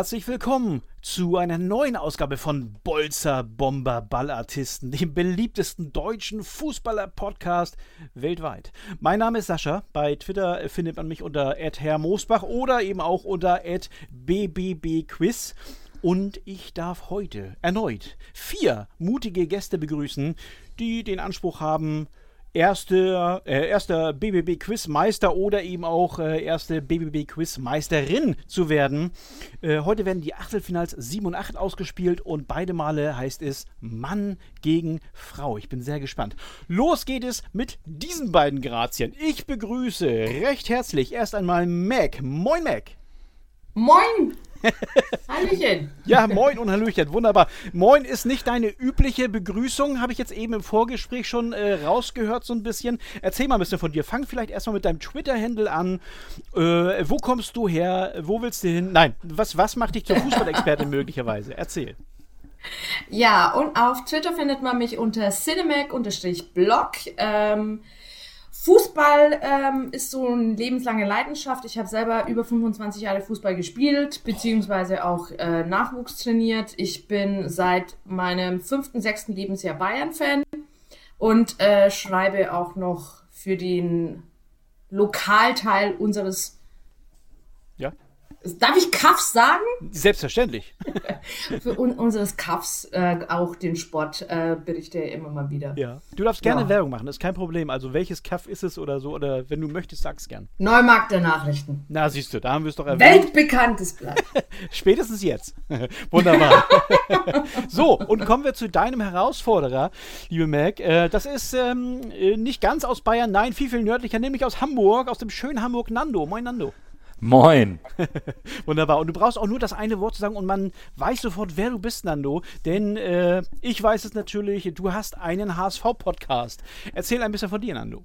herzlich willkommen zu einer neuen Ausgabe von Bolzer Bomber Ballartisten, dem beliebtesten deutschen Fußballer-Podcast weltweit. Mein Name ist Sascha. Bei Twitter findet man mich unter Herr Moosbach oder eben auch unter @bbbquiz. Und ich darf heute erneut vier mutige Gäste begrüßen, die den Anspruch haben, erste, äh, erster BBB-Quizmeister oder eben auch äh, erste BBB-Quizmeisterin zu werden. Äh, heute werden die Achtelfinals 7 und 8 ausgespielt und beide Male heißt es Mann gegen Frau. Ich bin sehr gespannt. Los geht es mit diesen beiden Grazien. Ich begrüße recht herzlich erst einmal Mac. Moin, Mac. Moin! Hallöchen. Ja, moin und Hallöchen, wunderbar. Moin ist nicht deine übliche Begrüßung, habe ich jetzt eben im Vorgespräch schon äh, rausgehört so ein bisschen. Erzähl mal ein bisschen von dir. Fang vielleicht erstmal mit deinem Twitter-Handle an. Äh, wo kommst du her? Wo willst du hin? Nein, was, was macht dich zur Fußballexpertin möglicherweise? Erzähl. Ja, und auf Twitter findet man mich unter cinemac-blog. Ähm, Fußball ähm, ist so eine lebenslange Leidenschaft. Ich habe selber über 25 Jahre Fußball gespielt, beziehungsweise auch äh, Nachwuchs trainiert. Ich bin seit meinem fünften, sechsten Lebensjahr Bayern-Fan und äh, schreibe auch noch für den Lokalteil unseres Darf ich Kaffs sagen? Selbstverständlich. Für un unseres Kaffs äh, auch den Sport äh, berichte ich immer mal wieder. Ja. Du darfst gerne ja. Werbung machen, das ist kein Problem. Also welches Kaff ist es oder so, oder wenn du möchtest, sag's gern. Neumarkt der Nachrichten. Na, siehst du, da haben wir es doch erwähnt. Weltbekanntes Blatt. Spätestens jetzt. Wunderbar. so, und kommen wir zu deinem Herausforderer, liebe Mac. Äh, das ist ähm, äh, nicht ganz aus Bayern, nein, viel, viel nördlicher, nämlich aus Hamburg, aus dem schönen Hamburg Nando. Moin Nando. Moin. Wunderbar. Und du brauchst auch nur das eine Wort zu sagen und man weiß sofort, wer du bist, Nando. Denn äh, ich weiß es natürlich, du hast einen HSV-Podcast. Erzähl ein bisschen von dir, Nando.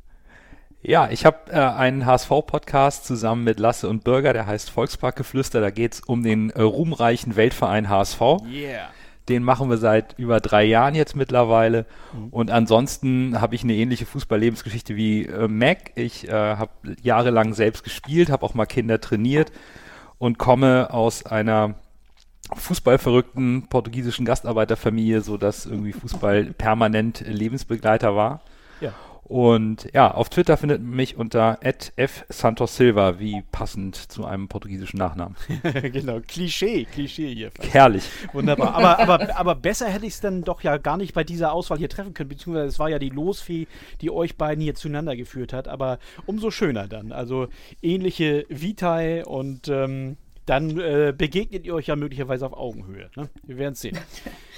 Ja, ich habe äh, einen HSV-Podcast zusammen mit Lasse und Bürger, der heißt Volksparkgeflüster. Da geht es um den äh, ruhmreichen Weltverein HSV. Yeah. Den machen wir seit über drei Jahren jetzt mittlerweile. Mhm. Und ansonsten habe ich eine ähnliche Fußballlebensgeschichte wie äh, Mac. Ich äh, habe jahrelang selbst gespielt, habe auch mal Kinder trainiert und komme aus einer fußballverrückten portugiesischen Gastarbeiterfamilie, so dass irgendwie Fußball permanent Lebensbegleiter war. Ja. Und ja, auf Twitter findet man mich unter @f_santos_silva, wie passend zu einem portugiesischen Nachnamen. genau, Klischee, Klischee hier. Herrlich. Wunderbar. Aber, aber, aber besser hätte ich es dann doch ja gar nicht bei dieser Auswahl hier treffen können, beziehungsweise es war ja die Losfee, die euch beiden hier zueinander geführt hat. Aber umso schöner dann. Also ähnliche Vitae und ähm, dann äh, begegnet ihr euch ja möglicherweise auf Augenhöhe. Ne? Wir werden es sehen.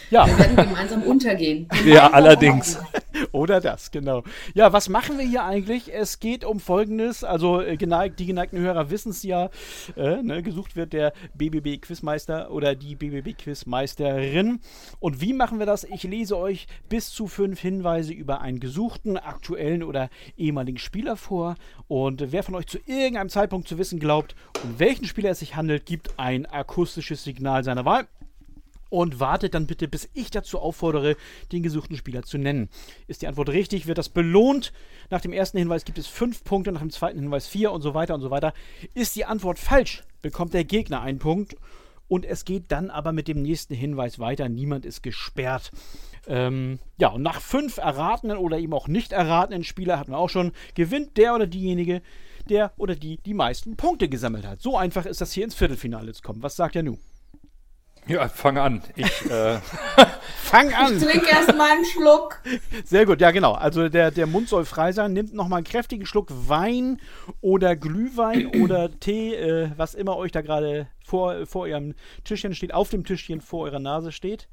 Ja. Wir werden gemeinsam untergehen. Gemeinsam ja, allerdings. Oder das, genau. Ja, was machen wir hier eigentlich? Es geht um Folgendes. Also äh, geneigt, die geneigten Hörer wissen es ja. Äh, ne, gesucht wird der BBB-Quizmeister oder die BBB-Quizmeisterin. Und wie machen wir das? Ich lese euch bis zu fünf Hinweise über einen gesuchten, aktuellen oder ehemaligen Spieler vor. Und wer von euch zu irgendeinem Zeitpunkt zu wissen glaubt, um welchen Spieler es sich handelt, gibt ein akustisches Signal seiner Wahl und wartet dann bitte, bis ich dazu auffordere, den gesuchten Spieler zu nennen. Ist die Antwort richtig, wird das belohnt. Nach dem ersten Hinweis gibt es fünf Punkte, nach dem zweiten Hinweis vier und so weiter und so weiter. Ist die Antwort falsch, bekommt der Gegner einen Punkt. Und es geht dann aber mit dem nächsten Hinweis weiter. Niemand ist gesperrt. Ähm, ja, und nach fünf erratenen oder eben auch nicht erratenen Spieler hatten wir auch schon, gewinnt der oder diejenige, der oder die die meisten Punkte gesammelt hat. So einfach ist das hier ins Viertelfinale zu kommen. Was sagt ihr nun? Ja, fang an. Ich, äh fang an. Ich trinke erstmal einen Schluck. Sehr gut, ja genau. Also der, der Mund soll frei sein. Nimmt nochmal einen kräftigen Schluck Wein oder Glühwein oder Tee, äh, was immer euch da gerade vor, vor eurem Tischchen steht, auf dem Tischchen vor eurer Nase steht.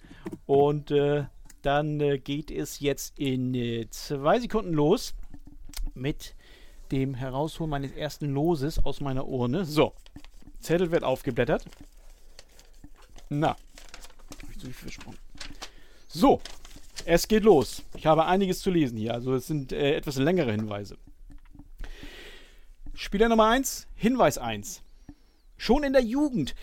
Und äh, dann äh, geht es jetzt in äh, zwei Sekunden los mit dem Herausholen meines ersten Loses aus meiner Urne. So, Zettel wird aufgeblättert. Na, hab ich zu viel versprochen. So, es geht los. Ich habe einiges zu lesen hier, also es sind äh, etwas längere Hinweise. Spieler Nummer 1, Hinweis 1. Schon in der Jugend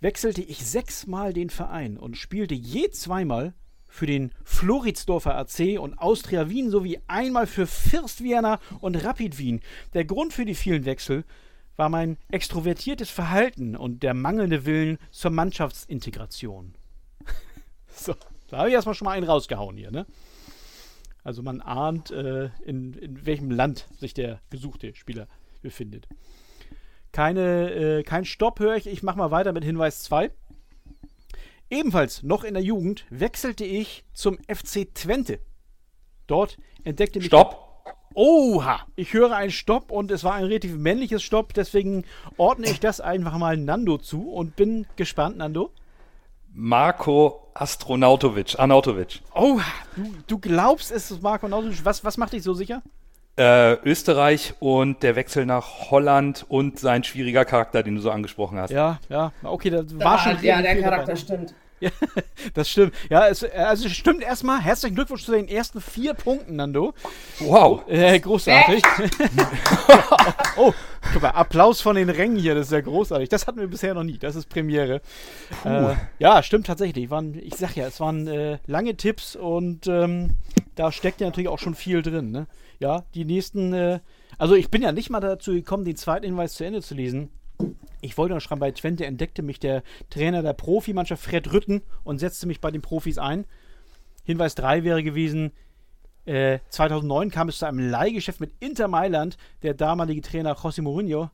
wechselte ich sechsmal den Verein und spielte je zweimal für den Floridsdorfer AC und Austria Wien sowie einmal für First Vienna und Rapid Wien. Der Grund für die vielen Wechsel war mein extrovertiertes Verhalten und der mangelnde Willen zur Mannschaftsintegration. so, da habe ich erstmal schon mal einen rausgehauen hier, ne? Also man ahnt, äh, in, in welchem Land sich der gesuchte Spieler befindet. Keine, äh, kein Stopp höre ich. Ich mache mal weiter mit Hinweis 2. Ebenfalls noch in der Jugend wechselte ich zum FC Twente. Dort entdeckte mich. Stopp! Oha! Ich höre einen Stopp und es war ein relativ männliches Stopp, deswegen ordne ich das einfach mal Nando zu und bin gespannt, Nando. Marco Astronautovic, Arnautovic. Oh, du, du glaubst, es ist Marco Arnautovic. Was, was macht dich so sicher? Äh, Österreich und der Wechsel nach Holland und sein schwieriger Charakter, den du so angesprochen hast. Ja, ja, okay, das war Da, schon. ja, der Charakter dabei. stimmt. Ja, das stimmt. Ja, es, also es stimmt erstmal. Herzlichen Glückwunsch zu den ersten vier Punkten, Nando. Wow. Äh, großartig. oh, guck mal, Applaus von den Rängen hier, das ist ja großartig. Das hatten wir bisher noch nie. Das ist Premiere. Äh, ja, stimmt tatsächlich. Waren, ich sag ja, es waren äh, lange Tipps und ähm, da steckt ja natürlich auch schon viel drin. Ne? Ja, die nächsten. Äh, also, ich bin ja nicht mal dazu gekommen, den zweiten Hinweis zu Ende zu lesen. Ich wollte noch schreiben, bei Twente entdeckte mich der Trainer der Profimannschaft Fred Rütten und setzte mich bei den Profis ein. Hinweis 3 wäre gewesen, äh, 2009 kam es zu einem Leihgeschäft mit Inter Mailand. Der damalige Trainer José Mourinho,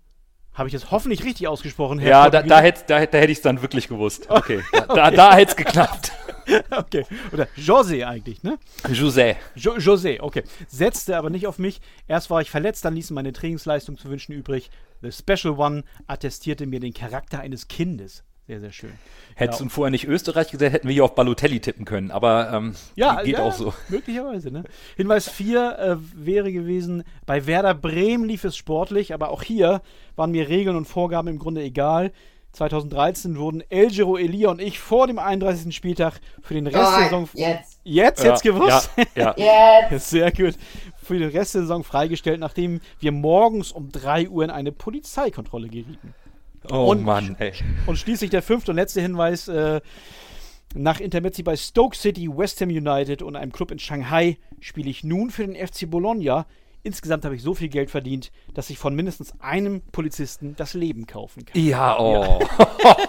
habe ich das hoffentlich richtig ausgesprochen, Herr Ja, da, da hätte da, da hätt ich es dann wirklich gewusst. Okay, da, da, da hätte es geklappt. Okay, oder José eigentlich, ne? José. Jo José, okay. Setzte aber nicht auf mich. Erst war ich verletzt, dann ließen meine Trainingsleistung zu wünschen übrig. The Special One attestierte mir den Charakter eines Kindes. Sehr, sehr schön. Hättest du vorher nicht Österreich gesagt, hätten wir hier auf Balotelli tippen können. Aber ähm, Ja, geht ja, auch so. Möglicherweise, ne? Hinweis 4 äh, wäre gewesen, bei Werder Bremen lief es sportlich, aber auch hier waren mir Regeln und Vorgaben im Grunde egal. 2013 wurden El Giro Elia und ich vor dem 31. Spieltag für den Rest der Saison. Jetzt. Jetzt hätt's gewusst. Ja, ja. Jetzt. Sehr gut. Für den Rest der Saison freigestellt, nachdem wir morgens um 3 Uhr in eine Polizeikontrolle gerieten. Oh Und- Mann, ey. Und schließlich der fünfte und letzte Hinweis. Äh, nach Intermezzi bei Stoke City, West Ham United und einem Club in Shanghai spiele ich nun für den FC Bologna. Insgesamt habe ich so viel Geld verdient, dass ich von mindestens einem Polizisten das Leben kaufen kann. Ja, oh.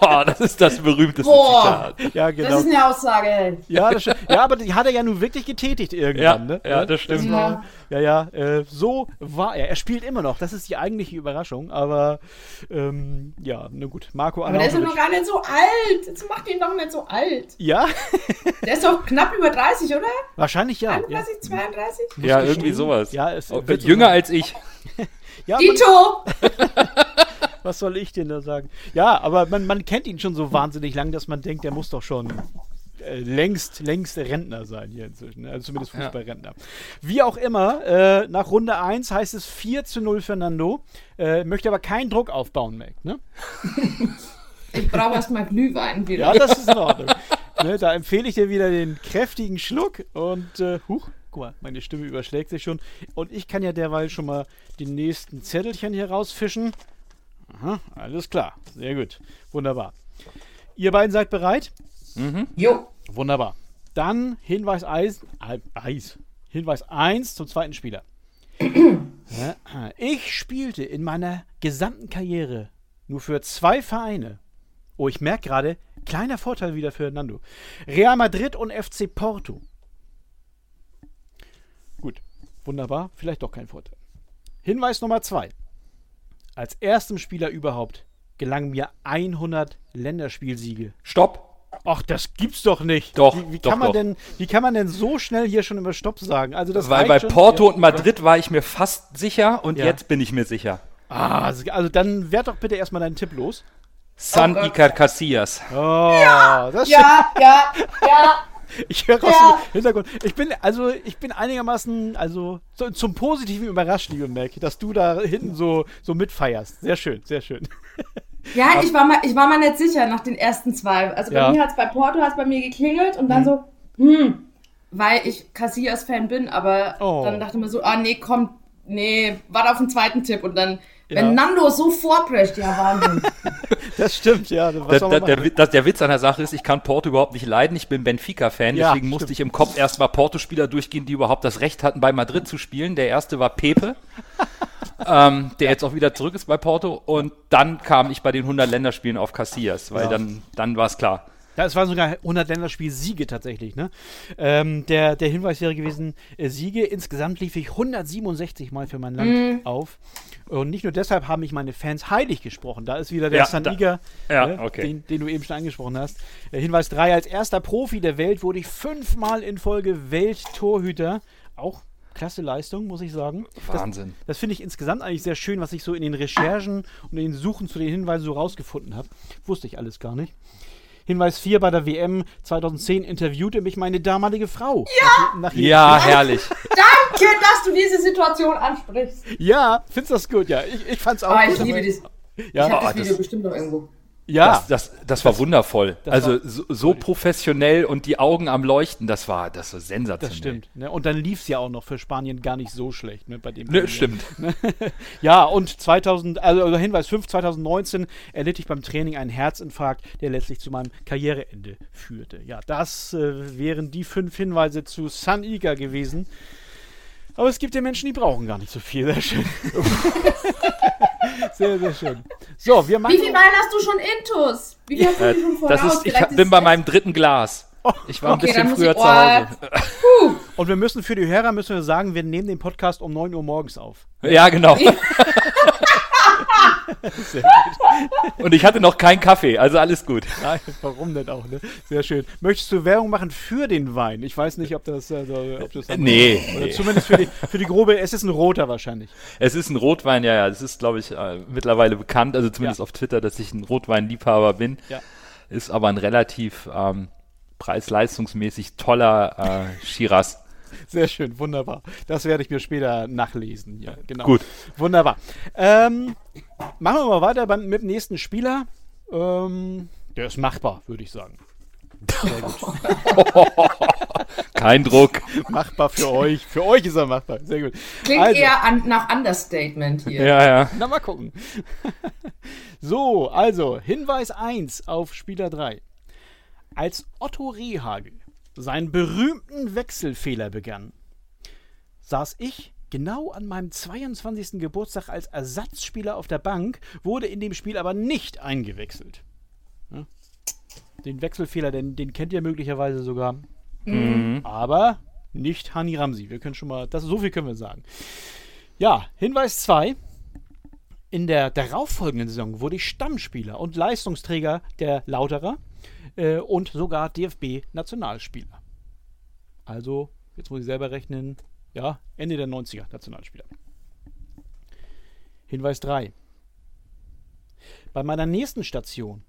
das ist das berühmteste Boah. Zitat. Ja, Das genau. ist eine Aussage. Ja, das, ja, aber die hat er ja nun wirklich getätigt irgendwann. Ja, ne? ja, das stimmt. war- Ja, ja, äh, so war er. Er spielt immer noch. Das ist die eigentliche Überraschung. Aber ähm, ja, na gut. Marco Aber der ist doch Arnautovic. noch gar nicht so alt. Jetzt macht ihn doch nicht so alt. Ja, Der ist doch knapp über 30, oder? wahrscheinlich ja. ja. 31, 32? Ja, gestehen. irgendwie sowas. Ja, es Oh, wird so Jünger sein. als ich. Ja, Dito! was soll ich denn da sagen? Ja, aber man, man kennt ihn schon so wahnsinnig lang, dass man denkt, der muss doch schon äh, längst, längst Rentner sein hier inzwischen. ne? Also zumindest Ja. Fußballrentner. Wie auch immer, äh, nach Runde 1 heißt es 4 zu 0 für Nando. Äh, möchte aber keinen Druck aufbauen, Mac. Ne? Ich brauche erstmal Glühwein wieder. Ja, das ist in Ordnung. ne, da empfehle ich dir wieder den kräftigen Schluck und äh, huch, guck mal, meine Stimme überschlägt sich schon. Und ich kann ja derweil schon mal die nächsten Zettelchen hier rausfischen. Aha, alles klar. Sehr gut. Wunderbar. Ihr beiden seid bereit? Jo. Wunderbar. Dann Hinweis Eis, Ei- Eis. Hinweis 1 zum zweiten Spieler. Ich spielte in meiner gesamten Karriere nur für zwei Vereine. Oh, ich merke gerade, kleiner Vorteil wieder für Nando. Real Madrid und FC Porto. Gut, wunderbar, vielleicht doch kein Vorteil. Hinweis Nummer 2. Als erstem Spieler überhaupt gelangen mir 100 Länderspielsiege. Stopp. Ach, das gibt's doch nicht. Doch, Wie, wie doch, kann man doch. denn, wie kann man denn so schnell hier schon immer Stopp sagen? Also das Weil bei schon- Porto Ja. und Madrid war ich mir fast sicher und Ja. jetzt bin ich mir sicher. Ah, also, also dann werd doch bitte erstmal deinen Tipp los. San Gott. Iker Casillas. Oh, das Ja, ja, ja. Ich höre aus Ja. dem Hintergrund. Ich bin also ich bin einigermaßen also so, zum Positiven überrascht, liebe Mac, dass du da hinten so so mitfeierst. Sehr schön, sehr schön. Ja, ich war, mal, ich war mal nicht sicher nach den ersten zwei. Also bei Ja. mir hat es bei Porto hat's bei mir geklingelt und dann so, hm, weil ich Casillas-Fan bin, aber Oh. dann dachte man so, ah nee, komm, nee, warte auf den zweiten Tipp und dann Wenn Nando so vorprescht, ja Wahnsinn. Das stimmt, ja. Was der, der, der, der, Witz an der Sache ist, ich kann Porto überhaupt nicht leiden. Ich bin Benfica-Fan, ja, deswegen musste ich im Kopf erstmal Porto-Spieler durchgehen, die überhaupt das Recht hatten, bei Madrid zu spielen. Der erste war Pepe, ähm, der jetzt auch wieder zurück ist bei Porto. Und dann kam ich bei den 100 Länderspielen auf Casillas, weil ja. dann, dann war es klar. Ja, es waren sogar 100 Länderspiel-Siege tatsächlich. Ne? Ähm, der, der Hinweis wäre gewesen, äh, Siege. Insgesamt lief ich 167 Mal für mein Land mm. auf. Und nicht nur deshalb haben mich meine Fans heilig gesprochen. Da ist wieder der ja, Saniga, ja, ne, okay. den, den, du eben schon angesprochen hast. Äh, Hinweis 3, als erster Profi der Welt wurde ich fünfmal in Folge Welttorhüter. Auch klasse Leistung, muss ich sagen. Wahnsinn. Das, das finde ich insgesamt eigentlich sehr schön, was ich so in den Recherchen und in den Suchen zu den Hinweisen so rausgefunden habe. Wusste ich alles gar nicht. Hinweis 4 bei der WM 2010 interviewte mich meine damalige Frau. Ja! Nach, nach ja, herrlich. Danke, dass du diese Situation ansprichst. Ja, findest du das gut? Ja, ich, ich fand's auch oh, gut. Ich liebe das. Ja. Ich habe das Video das, bestimmt noch irgendwo. Ja, das, das, das war wundervoll. Das also war so, so, professionell und die Augen am Leuchten, das war, das war sensationell. Das stimmt. Ne? Und dann lief es ja auch noch für Spanien gar nicht so schlecht. Ne, bei dem ne, stimmt. ja, und 2000, also Hinweis 5, 2019 erlitt ich beim Training einen Herzinfarkt, der letztlich zu meinem Karriereende führte. Ja, das äh, wären die fünf Hinweise zu San Iga gewesen. Aber es gibt ja Menschen, die brauchen gar nicht so viel. Sehr schön. sehr, sehr schön. So, wir machen. Wie viel Wein hast du schon intus? Wie viel hast du äh, schon voraus? Das ist, ich bin bei meinem dritten Glas. Oh, ich war okay, ein bisschen früher ich, oh, zu Hause. Und wir müssen für die Hörer müssen wir sagen, wir nehmen den Podcast um 9 Uhr morgens auf. Ja, genau. Und ich hatte noch keinen Kaffee, also alles gut. Nein, warum denn auch, ne? Sehr schön. Möchtest du Werbung machen für den Wein? Ich weiß nicht, ob das. Also, ob das nee. Oder nee. zumindest für die, für die grobe. Es ist ein roter wahrscheinlich. Es ist ein Rotwein, ja, ja. Das ist, glaube ich, äh, mittlerweile bekannt, also zumindest ja. auf Twitter, dass ich ein Rotweinliebhaber bin. Ja. Ist aber ein relativ ähm, preis-leistungsmäßig toller äh, Shiraz. Sehr schön, wunderbar. Das werde ich mir später nachlesen. Ja, genau. Gut. Wunderbar. Ähm, machen wir mal weiter mit dem nächsten Spieler. Ähm, der ist machbar, würde ich sagen. Sehr gut. Kein Druck. Machbar für euch. Für euch ist er machbar. Sehr gut. Klingt also. eher an, nach Understatement hier. Ja, ja. Na, mal gucken. so, also Hinweis 1 auf Spieler 3. Als Otto Rehagel seinen berühmten Wechselfehler begann, saß ich genau an meinem 22. Geburtstag als Ersatzspieler auf der Bank, wurde in dem Spiel aber nicht eingewechselt. Ja? Den Wechselfehler, den, den kennt ihr möglicherweise sogar. Mhm. Aber nicht Hani Ramsi. Wir können schon mal, das, so viel können wir sagen. Ja, Hinweis 2. In der darauffolgenden Saison wurde ich Stammspieler und Leistungsträger der Lauterer äh, und sogar DFB-Nationalspieler. Also, jetzt muss ich selber rechnen, ja, Ende der 90er Nationalspieler. Hinweis 3. Bei meiner nächsten Station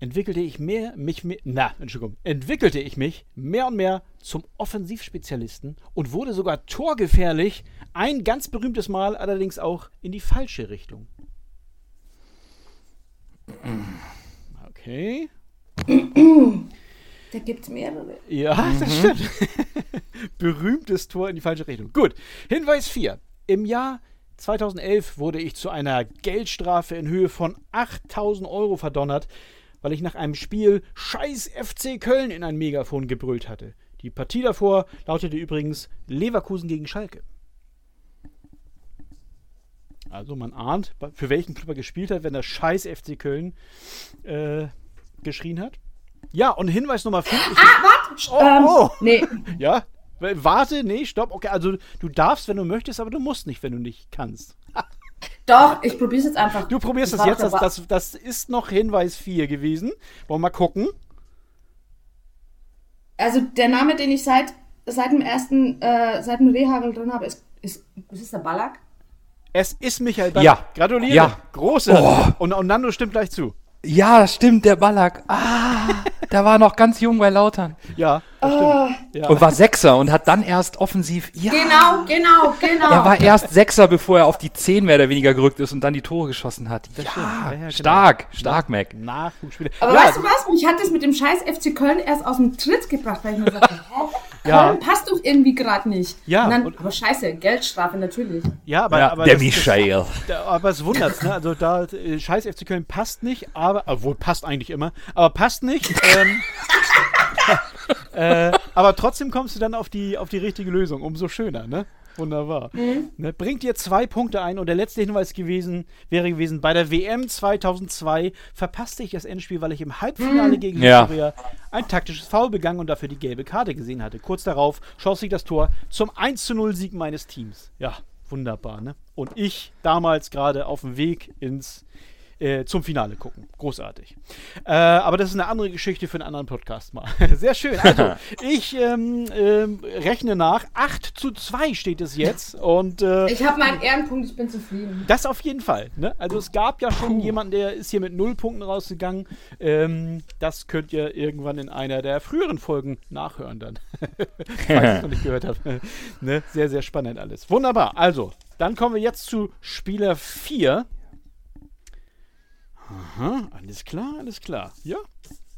entwickelte ich mehr, mich mehr, na, Entschuldigung, entwickelte ich mich mehr und mehr zum Offensivspezialisten und wurde sogar torgefährlich, ein ganz berühmtes Mal allerdings auch in die falsche Richtung. Okay. Da gibt es mehrere. Ja, mhm. das stimmt. Berühmtes Tor in die falsche Richtung. Gut. Hinweis 4. Im Jahr 2011 wurde ich zu einer Geldstrafe in Höhe von 8000 Euro verdonnert, weil ich nach einem Spiel Scheiß FC Köln in ein Megafon gebrüllt hatte. Die Partie davor lautete übrigens Leverkusen gegen Schalke. Also man ahnt, für welchen Club er gespielt hat, wenn er Scheiß FC Köln äh, geschrien hat. Ja, und Hinweis Nummer 5. Ah, warte! Oh, ähm, oh. Nee. Ja, warte, nee, stopp. Okay, also du darfst, wenn du möchtest, aber du musst nicht, wenn du nicht kannst. Doch, ich probier's jetzt einfach. Du probierst es jetzt. Das, das, das, ist noch Hinweis 4 gewesen. Wollen wir mal gucken. Also der Name, den ich seit, seit dem ersten, äh, seit dem Rehagel drin habe, ist, ist, ist es der Ballack? Es ist Michael Ballack. Ja. Gratuliere. Ja. Große. Oh. Und, und Nando stimmt gleich zu. Ja, stimmt, der Ballack. Ah, der war noch ganz jung bei Lautern. Ja, das stimmt. Ah. Ja. Und war Sechser und hat dann erst offensiv. Ja, genau, genau, genau. Er war erst Sechser, bevor er auf die Zehn mehr oder weniger gerückt ist und dann die Tore geschossen hat. Ja, ja, ja stark, genau. stark, Mac. Nachwuchsspieler. Aber weißt du was? Mich hat das mit dem scheiß FC Köln erst aus dem Tritt gebracht, weil ich mir sagte, hä? Ja. Köln passt doch irgendwie gerade nicht. Ja, Und dann, und- aber scheiße, Geldstrafe natürlich. Ja, aber, Ja, aber der das- Michael. Aber es wundert, ne? Also da äh, scheiß FC Köln passt nicht, aber obwohl passt eigentlich immer, aber passt nicht. Ähm, äh, aber trotzdem kommst du dann auf die auf die richtige Lösung, umso schöner, ne? Wunderbar. Ne, bringt dir zwei Punkte ein und der letzte Hinweis gewesen wäre gewesen, bei der WM 2002 verpasste ich das Endspiel, weil ich im Halbfinale gegen Ja. Ein taktisches Foul begangen und dafür die gelbe Karte gesehen hatte. Kurz darauf schoss ich das Tor zum 1 zu 0 Sieg meines Teams. Ja, wunderbar, ne? Und ich damals gerade auf dem Weg ins äh, zum Finale gucken. Großartig. Äh, aber das ist eine andere Geschichte für einen anderen Podcast mal. Sehr schön. Also, ich ähm, ähm, rechne nach. 8 zu 2 steht es jetzt. Und äh, Ich habe meinen Ehrenpunkt, ich bin zufrieden. das auf jeden Fall. Ne? Also es gab ja schon jemanden, der ist hier mit null Punkten rausgegangen. Ähm, das könnt ihr irgendwann in einer der früheren Folgen nachhören dann. Falls ihr es noch nicht gehört habt. ne? Sehr, sehr spannend alles. Wunderbar. Also, dann kommen wir jetzt zu Spieler 4. Aha, alles klar, alles klar. Ja.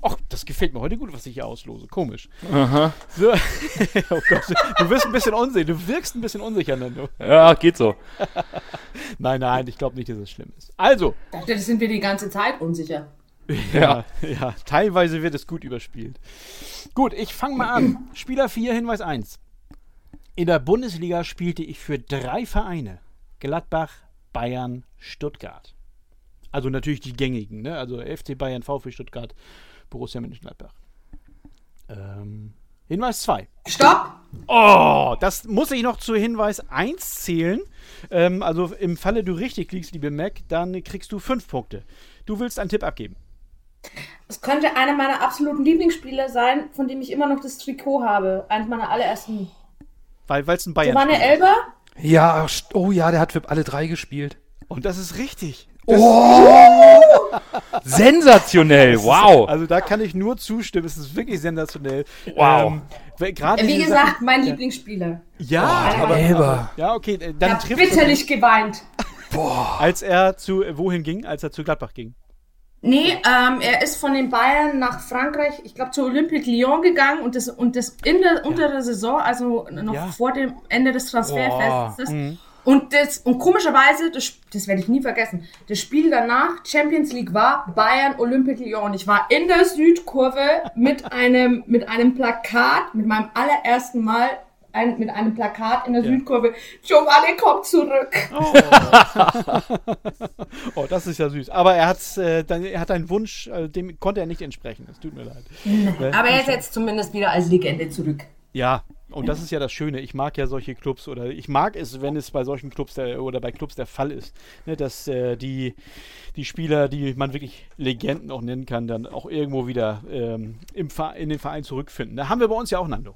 Ach, das gefällt mir heute gut, was ich hier auslose. Komisch. Aha. So. oh Gott, du wirst ein bisschen unsicher. Du wirkst ein bisschen unsicher, Nando. Ja, geht so. Nein, nein, ich glaube nicht, dass es schlimm ist. Also, dachte, das sind wir die ganze Zeit unsicher. Ja, ja, teilweise wird es gut überspielt. Gut, ich fange mal an. Spieler 4, Hinweis 1. In der Bundesliga spielte ich für drei Vereine. Gladbach, Bayern, Stuttgart. Also natürlich die gängigen, ne? Also FC Bayern, VfB Stuttgart, Borussia Mönchengladbach. Ähm, Hinweis 2. Stopp! Oh, das muss ich noch zu Hinweis 1 zählen. Ähm, also im Falle du richtig liegst, liebe Mac, dann kriegst du 5 Punkte. Du willst einen Tipp abgeben. Es könnte einer meiner absoluten Lieblingsspieler sein, von dem ich immer noch das Trikot habe. Eines meiner allerersten. Weil es ein Bayern Giovanni ist. Elber? Ja, oh ja, der hat für alle drei gespielt. Und das ist richtig. Sensationell, wow. Also da kann ich nur zustimmen. Es ist wirklich sensationell. Wow. Ähm, Wie gesagt, Sachen- mein Lieblingsspieler. ja, Oh, aber Elber. ja, okay, äh, Ich dann habe trifft bitterlich geweint. als er zu äh, wohin ging, als er zu Gladbach ging. Nee, ähm, er ist von den Bayern nach Frankreich, ich glaube zu Olympique Lyon gegangen und das, und das in der, unter der Saison, also noch Ja. vor dem Ende des Transferfestes. Mhm. Und, das, und komischerweise, das, das werde ich nie vergessen, das Spiel danach, Champions League war Bayern Olympique Lyon. Ich war in der Südkurve mit einem, mit einem Plakat, mit meinem allerersten Mal ein, mit einem Plakat in der Ja. Südkurve. Giovanni kommt zurück. Oh, das ist ja süß. Aber er, hat's, äh, dann, er hat einen Wunsch, äh, dem konnte er nicht entsprechen. Es tut mir leid. Ne? Aber er ist jetzt zumindest wieder als Legende zurück. Ja, und das ist ja das Schöne. Ich mag ja solche Clubs oder ich mag es, wenn es bei solchen Clubs der, oder bei Clubs der Fall ist, ne, dass äh, die, die Spieler, die man wirklich Legenden auch nennen kann, dann auch irgendwo wieder ähm, im in den Verein zurückfinden. Da haben wir bei uns ja auch Nando.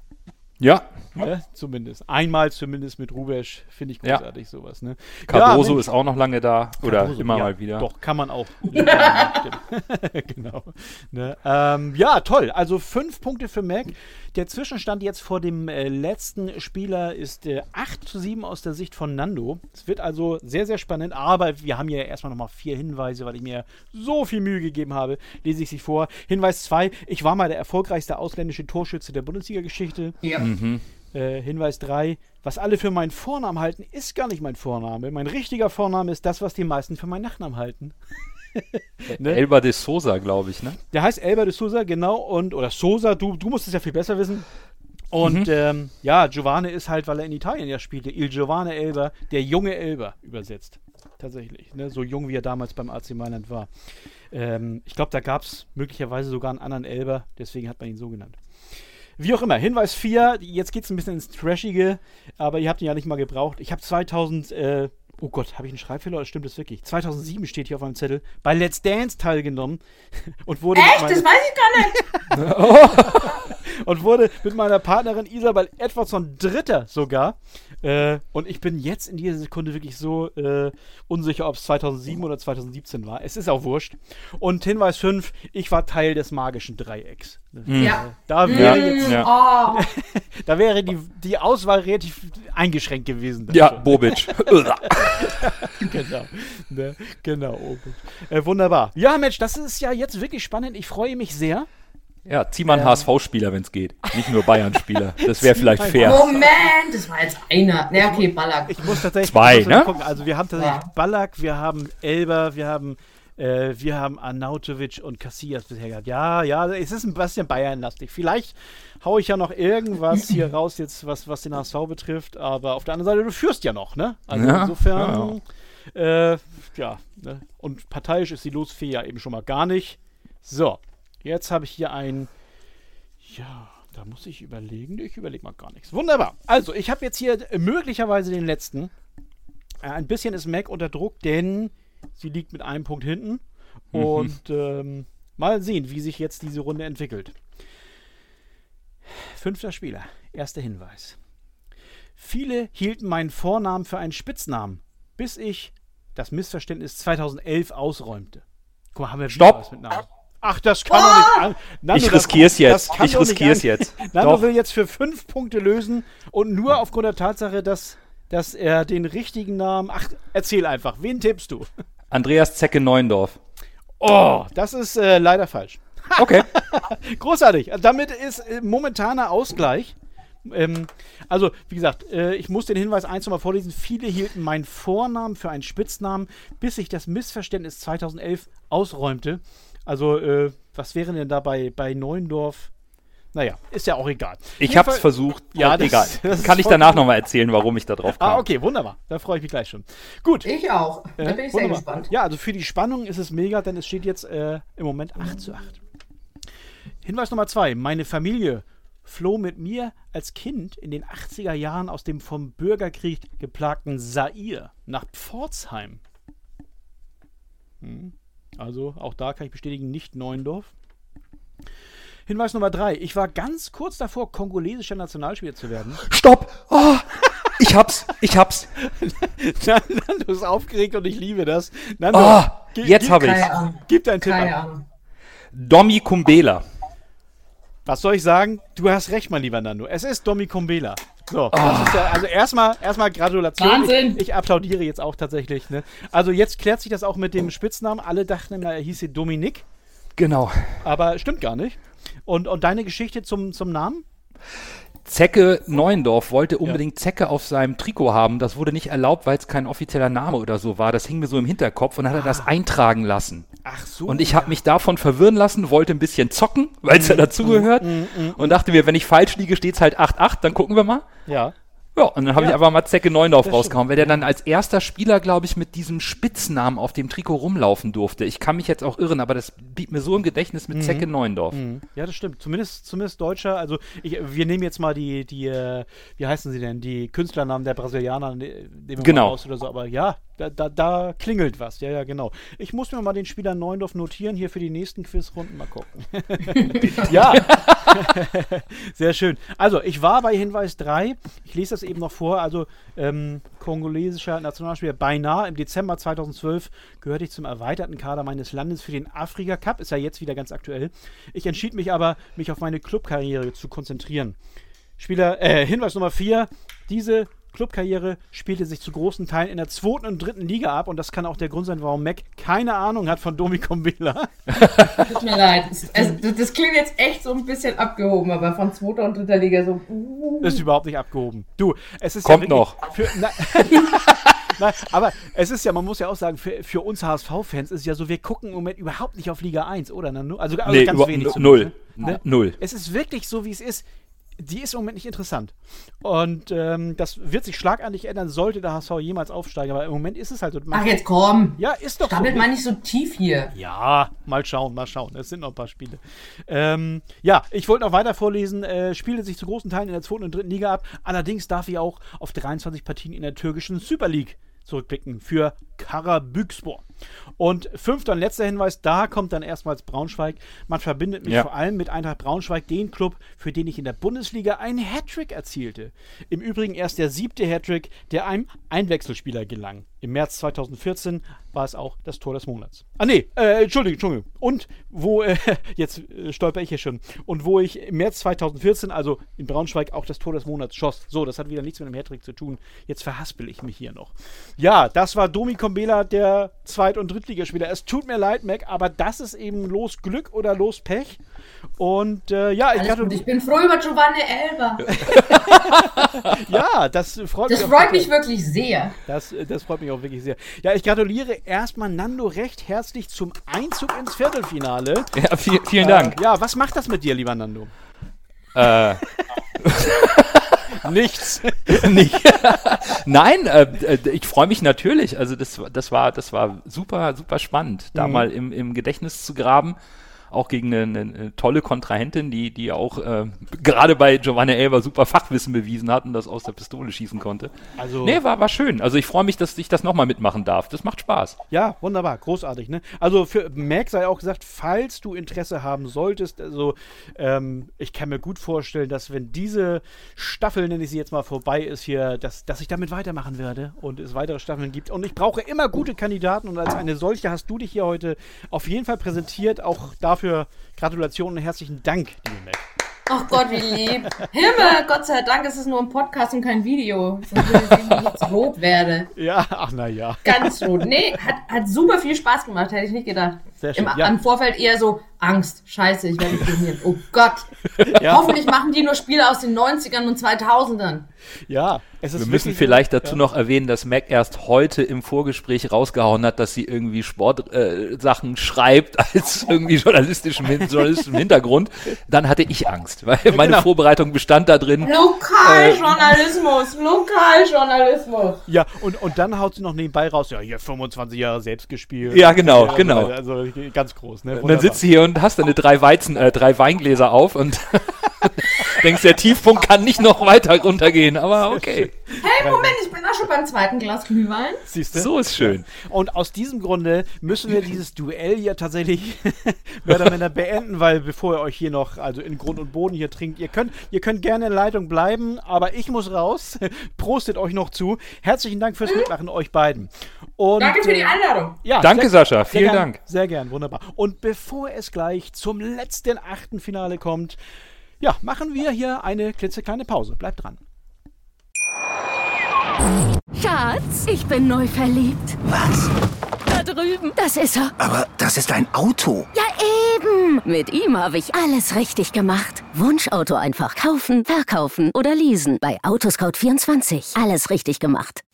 Ja, Ne? Zumindest. Einmal zumindest mit Rubesch finde ich Ja. großartig sowas. Ne? Cardoso Mensch. ist auch noch lange da. Oder Cardoso, immer ja, mal wieder. Doch, kann man auch. Ja, stimmt. genau. Ne? Ähm, ja, toll. Also fünf Punkte für Mac. Der Zwischenstand jetzt vor dem äh, letzten Spieler ist äh, 8 zu 7 aus der Sicht von Nando. Es wird also sehr, sehr spannend. Aber wir haben ja erstmal nochmal vier Hinweise, weil ich mir so viel Mühe gegeben habe. Lese ich sie vor. Hinweis 2. Ich war mal der erfolgreichste ausländische Torschütze der Bundesliga-Geschichte. Ja. Äh, Hinweis 3. Was alle für meinen Vornamen halten, ist gar nicht mein Vorname. Mein richtiger Vorname ist das, was die meisten für meinen Nachnamen halten. ne? Elba de Sosa, glaube ich, ne? Der heißt Elber de Souza, genau, und, oder Sosa, du, du musst es ja viel besser wissen. Und ähm, ja, Giovanni ist halt, weil er in Italien ja spielte, Il Giovanni Elber, der junge Elber übersetzt. Tatsächlich, ne? so jung wie er damals beim AC Mailand war. Ähm, ich glaube, da gab es möglicherweise sogar einen anderen Elber, deswegen hat man ihn so genannt. Wie auch immer, Hinweis 4, jetzt geht es ein bisschen ins Trashige, aber ihr habt ihn ja nicht mal gebraucht. Ich habe 2000, äh, oh Gott, habe ich einen Schreibfehler oder stimmt das wirklich? 2007 steht hier auf meinem Zettel, bei Let's Dance teilgenommen und wurde, Echt? Das weiß ich gar nicht. und wurde mit meiner Partnerin Isabel Edwardson Dritter sogar. Äh, und ich bin jetzt in dieser Sekunde wirklich so äh, unsicher, ob es 2007 oder 2017 war. Es ist auch wurscht. Und Hinweis 5, ich war Teil des magischen Dreiecks. Ja. Da wäre Ja. jetzt Ja. Oh, da wäre die, die Auswahl relativ eingeschränkt gewesen. Ja, schon. Bobic. genau. Ne? Genau. Äh, wunderbar. Ja, Mensch, das ist ja jetzt wirklich spannend. Ich freue mich sehr. Ja, zieh mal einen HSV-Spieler, wenn es geht. Nicht nur Bayern-Spieler. Das wäre vielleicht fair. Moment, das war jetzt einer. Ne, okay, Ballack. Ich muss tatsächlich Zwei, ich muss ne? gucken. Also wir haben tatsächlich Ja. Ballack, wir haben Elber, wir haben äh, wir haben Arnautovic und Casillas bisher gehabt. Ja, ja, es ist ein bisschen Bayern-lastig. Vielleicht haue ich ja noch irgendwas hier raus, jetzt was, was den HSV betrifft, aber auf der anderen Seite, du führst ja noch, ne? Also Ja, insofern, äh, ja, ne? Und parteiisch ist die Losfee ja eben schon mal gar nicht. So, jetzt habe ich hier ein, ja, da muss ich überlegen. Ich überlege mal gar nichts. Wunderbar. Also, ich habe jetzt hier möglicherweise den letzten. Äh, ein bisschen ist Mac unter Druck, denn sie liegt mit einem Punkt hinten. Und ähm, mal sehen, wie sich jetzt diese Runde entwickelt. Fünfter Spieler. Erster Hinweis. Viele hielten meinen Vornamen für einen Spitznamen, bis ich das Missverständnis 2011 ausräumte. Guck mal, haben wir Stopp. was mit Namen. Ach, das kann doch nicht an. Nando, Ich das- riskier's jetzt. Ich riskier's an- jetzt. Nando Doch. will jetzt für fünf Punkte lösen und nur aufgrund der Tatsache, dass, dass er den richtigen Namen. Ach, erzähl einfach. Wen tippst du? Andreas Zecke Neuendorf. Oh, das ist äh, leider falsch. Okay. Großartig. Damit ist äh, momentaner Ausgleich. Ähm, also, wie gesagt, äh, ich muss den Hinweis eins nochmal vorlesen. Viele hielten meinen Vornamen für einen Spitznamen, bis ich das Missverständnis 2011 ausräumte. Also, äh, was wäre denn da bei, bei Neuendorf? Naja, ist ja auch egal. Ich hab's Jedenfalls- versucht. Ja, äh, das- egal. das Kann ich danach nochmal erzählen, warum ich da drauf kam. Ah, okay, wunderbar. Da freue ich mich gleich schon. Gut. Ich auch. Da bin ich sehr wunderbar. gespannt. Ja, also für die Spannung ist es mega, denn es steht jetzt äh, im Moment 8 zu 8. Hinweis Nummer 2. Meine Familie floh mit mir als Kind in den 80er Jahren aus dem vom Bürgerkrieg geplagten Sair nach Pforzheim. Hm. Also auch da kann ich bestätigen, nicht Neuendorf. Hinweis Nummer 3. Ich war ganz kurz davor, kongolesischer Nationalspieler zu werden. Stopp! Oh, ich hab's, ich hab's. Nando ist aufgeregt und ich liebe das. Nando, Oh, jetzt habe. Ahnung. Gib deinen Tipp. Ahnung. Domi Kumbela. Was soll ich sagen? Du hast recht, mein lieber Nando. Es ist Domi Kumbela. So, ist ja, also erstmal erstmal Gratulation. Wahnsinn. Ich, ich applaudiere jetzt auch tatsächlich. Ne? Also jetzt klärt sich das auch mit dem Spitznamen. Alle dachten immer, er hieße Dominik, Genau. aber stimmt gar nicht. Und, und deine Geschichte zum, zum Namen? Zecke Neuendorf wollte unbedingt Zecke auf seinem Trikot haben. Das wurde nicht erlaubt, weil es kein offizieller Name oder so war. Das hing mir so im Hinterkopf und hat er das eintragen lassen. Ach so. Und ich habe mich davon verwirren lassen, wollte ein bisschen zocken, weil es ja dazugehört. Und dachte mir, wenn ich falsch liege, steht's halt 8-8, dann gucken wir mal. Ja. Ja, und dann habe Ja. ich einfach mal Zecke Neuendorf Das rausgehauen, weil der dann als erster Spieler, glaube ich, mit diesem Spitznamen auf dem Trikot rumlaufen durfte. Ich kann mich jetzt auch irren, aber das blieb mir so im Gedächtnis mit Zecke Neuendorf. Mhm. Ja, das stimmt. Zumindest, zumindest Deutscher. Also ich, wir nehmen jetzt mal die, die, äh, wie heißen sie denn? Die Künstlernamen der Brasilianer, ne- nehmen wir Genau. mal raus oder so. Aber ja, da, da, da klingelt was. Ja, ja, genau. Ich muss mir mal den Spieler Neuendorf notieren hier für die nächsten Quizrunden. Mal gucken. ja. Sehr schön. Also, ich war bei Hinweis 3. Ich lese das eben noch vor. Also, ähm, kongolesischer Nationalspieler beinahe. Im Dezember 2012 gehörte ich zum erweiterten Kader meines Landes für den Afrika Cup. Ist ja jetzt wieder ganz aktuell. Ich entschied mich aber, mich auf meine Clubkarriere zu konzentrieren. Spieler, äh, Hinweis Nummer 4. Diese Clubkarriere spielte sich zu großen Teilen in der zweiten und dritten Liga ab und das kann auch der Grund sein, warum Mac keine Ahnung hat von Domi Kombela. Tut mir leid. Es- Also, das, das klingt jetzt echt so ein bisschen abgehoben, aber von zweiter und dritter Liga so. Uh. ist überhaupt nicht abgehoben. Du, es ist Kommt ja noch. Für, na, Nein, aber es ist ja, man muss ja auch sagen, für, für uns HSV-Fans ist es ja so, wir gucken im Moment überhaupt nicht auf Liga 1, oder? Also, also Nee, ganz über- wenig. null. Ne? Null. Es ist wirklich so, wie es ist. Die ist im Moment nicht interessant. Und ähm, das wird sich schlagartig ändern, sollte der HSV jemals aufsteigen. Aber im Moment ist es halt so. Ach, jetzt komm. ja, ist doch Stapelt so. mal nicht so tief hier. Ja, mal schauen, mal schauen. Es sind noch ein paar Spiele. Ähm, ja, ich wollte noch weiter vorlesen. Äh, spielte sich zu großen Teilen in der zweiten und dritten Liga ab. Allerdings darf ich auch auf 23 Partien in der türkischen Super League zurückblicken für Karabükspor. Und fünfter und letzter Hinweis, da kommt dann erstmals Braunschweig. Man verbindet mich Ja. vor allem mit Eintracht Braunschweig, den Club, für den ich in der Bundesliga einen Hattrick erzielte. Im Übrigen erst der siebte Hattrick, der einem Einwechselspieler gelang. Im März 2014 war es auch das Tor des Monats. Ah nee, äh, Entschuldigung, Entschuldigung. Und wo, äh, jetzt äh, stolper ich hier schon, und wo ich im März 2014, also in Braunschweig, auch das Tor des Monats schoss. So, das hat wieder nichts mit dem Hattrick zu tun. Jetzt verhaspel ich mich hier noch. Ja, das war Domi Kombela, der Zweit- und Drittligaspieler. Es tut mir leid, Mac, aber das ist eben los Glück oder los Pech. Und äh, ja, ich, gut, ich bin froh über Giovanni Elber. ja, das freut das mich. Das freut mich wirklich sehr. Das, das freut mich auch wirklich sehr. Ja, ich gratuliere erstmal Nando recht herzlich zum Einzug ins Viertelfinale. Ja, viel, vielen Dank. Äh, ja, was macht das mit dir, lieber Nando? Äh. Nichts. Nicht. Nein, äh, äh, ich freue mich natürlich. Also das, das war, das war super, super spannend, da mhm. mal im, im Gedächtnis zu graben auch gegen eine, eine tolle Kontrahentin, die, die auch äh, gerade bei Giovanni Elber super Fachwissen bewiesen hat und das aus der Pistole schießen konnte. Also nee, war, war schön. Also ich freue mich, dass ich das nochmal mitmachen darf. Das macht Spaß. Ja, wunderbar, großartig. Ne? Also für Mac sei auch gesagt, falls du Interesse haben solltest, also ähm, ich kann mir gut vorstellen, dass wenn diese Staffel, nenne ich sie jetzt mal, vorbei ist hier, dass, dass ich damit weitermachen werde und es weitere Staffeln gibt. Und ich brauche immer gute Kandidaten und als eine solche hast du dich hier heute auf jeden Fall präsentiert, auch dafür dafür Gratulation und herzlichen Dank, liebe Mac. Ach Gott, wie lieb. Himmel, Gott sei Dank ist es nur ein Podcast und kein Video. Sonst würde ich jetzt rot werde. Ja, ach na ja. Ganz rot. Nee, hat, hat super viel Spaß gemacht, hätte ich nicht gedacht. Sehr schön. Im, ja. Am Vorfeld eher so Angst. Scheiße, ich werde trainieren. Oh Gott. Ja. Hoffentlich machen die nur Spiele aus den 90ern und 2000ern. Ja, es ist Wir müssen vielleicht dazu ja. noch erwähnen, dass Mac erst heute im Vorgespräch rausgehauen hat, dass sie irgendwie Sportsachen äh, schreibt als irgendwie journalistischen, journalistischen Hintergrund. Dann hatte ich Angst, weil meine genau. Vorbereitung bestand da drin. Lokaljournalismus, äh, Lokaljournalismus. Ja, und, und dann haut sie noch nebenbei raus, ja, hier 25 Jahre selbst gespielt. Ja, genau, also, genau. Also ganz groß, ne? Und dann sitzt sie hier und hast deine drei Weizen, äh, drei Weingläser auf und denkst, der Tiefpunkt kann nicht noch weiter runtergehen, aber okay. Hey, Moment, ich bin auch schon beim zweiten Glas Glühwein. Siehst du? So ist schön. Und aus diesem Grunde müssen wir dieses Duell hier tatsächlich mehr oder minder beenden, weil bevor ihr euch hier noch, also in Grund und Boden hier trinkt, ihr könnt, ihr könnt gerne in Leitung bleiben, aber ich muss raus. Prostet euch noch zu. Herzlichen Dank fürs Mitmachen, euch beiden. Und, Danke für die äh, Einladung. Ja, Danke, sehr, Sascha. Vielen gern, Dank. Sehr gern, wunderbar. Und bevor es gleich zum letzten achten Finale kommt, ja, machen wir hier eine klitzekleine Pause. Bleibt dran. Schatz, ich bin neu verliebt. Was? Da drüben. Das ist er. Aber das ist ein Auto. Ja, eben. Mit ihm habe ich alles richtig gemacht. Wunschauto einfach kaufen, verkaufen oder leasen. Bei Autoscout24. Alles richtig gemacht.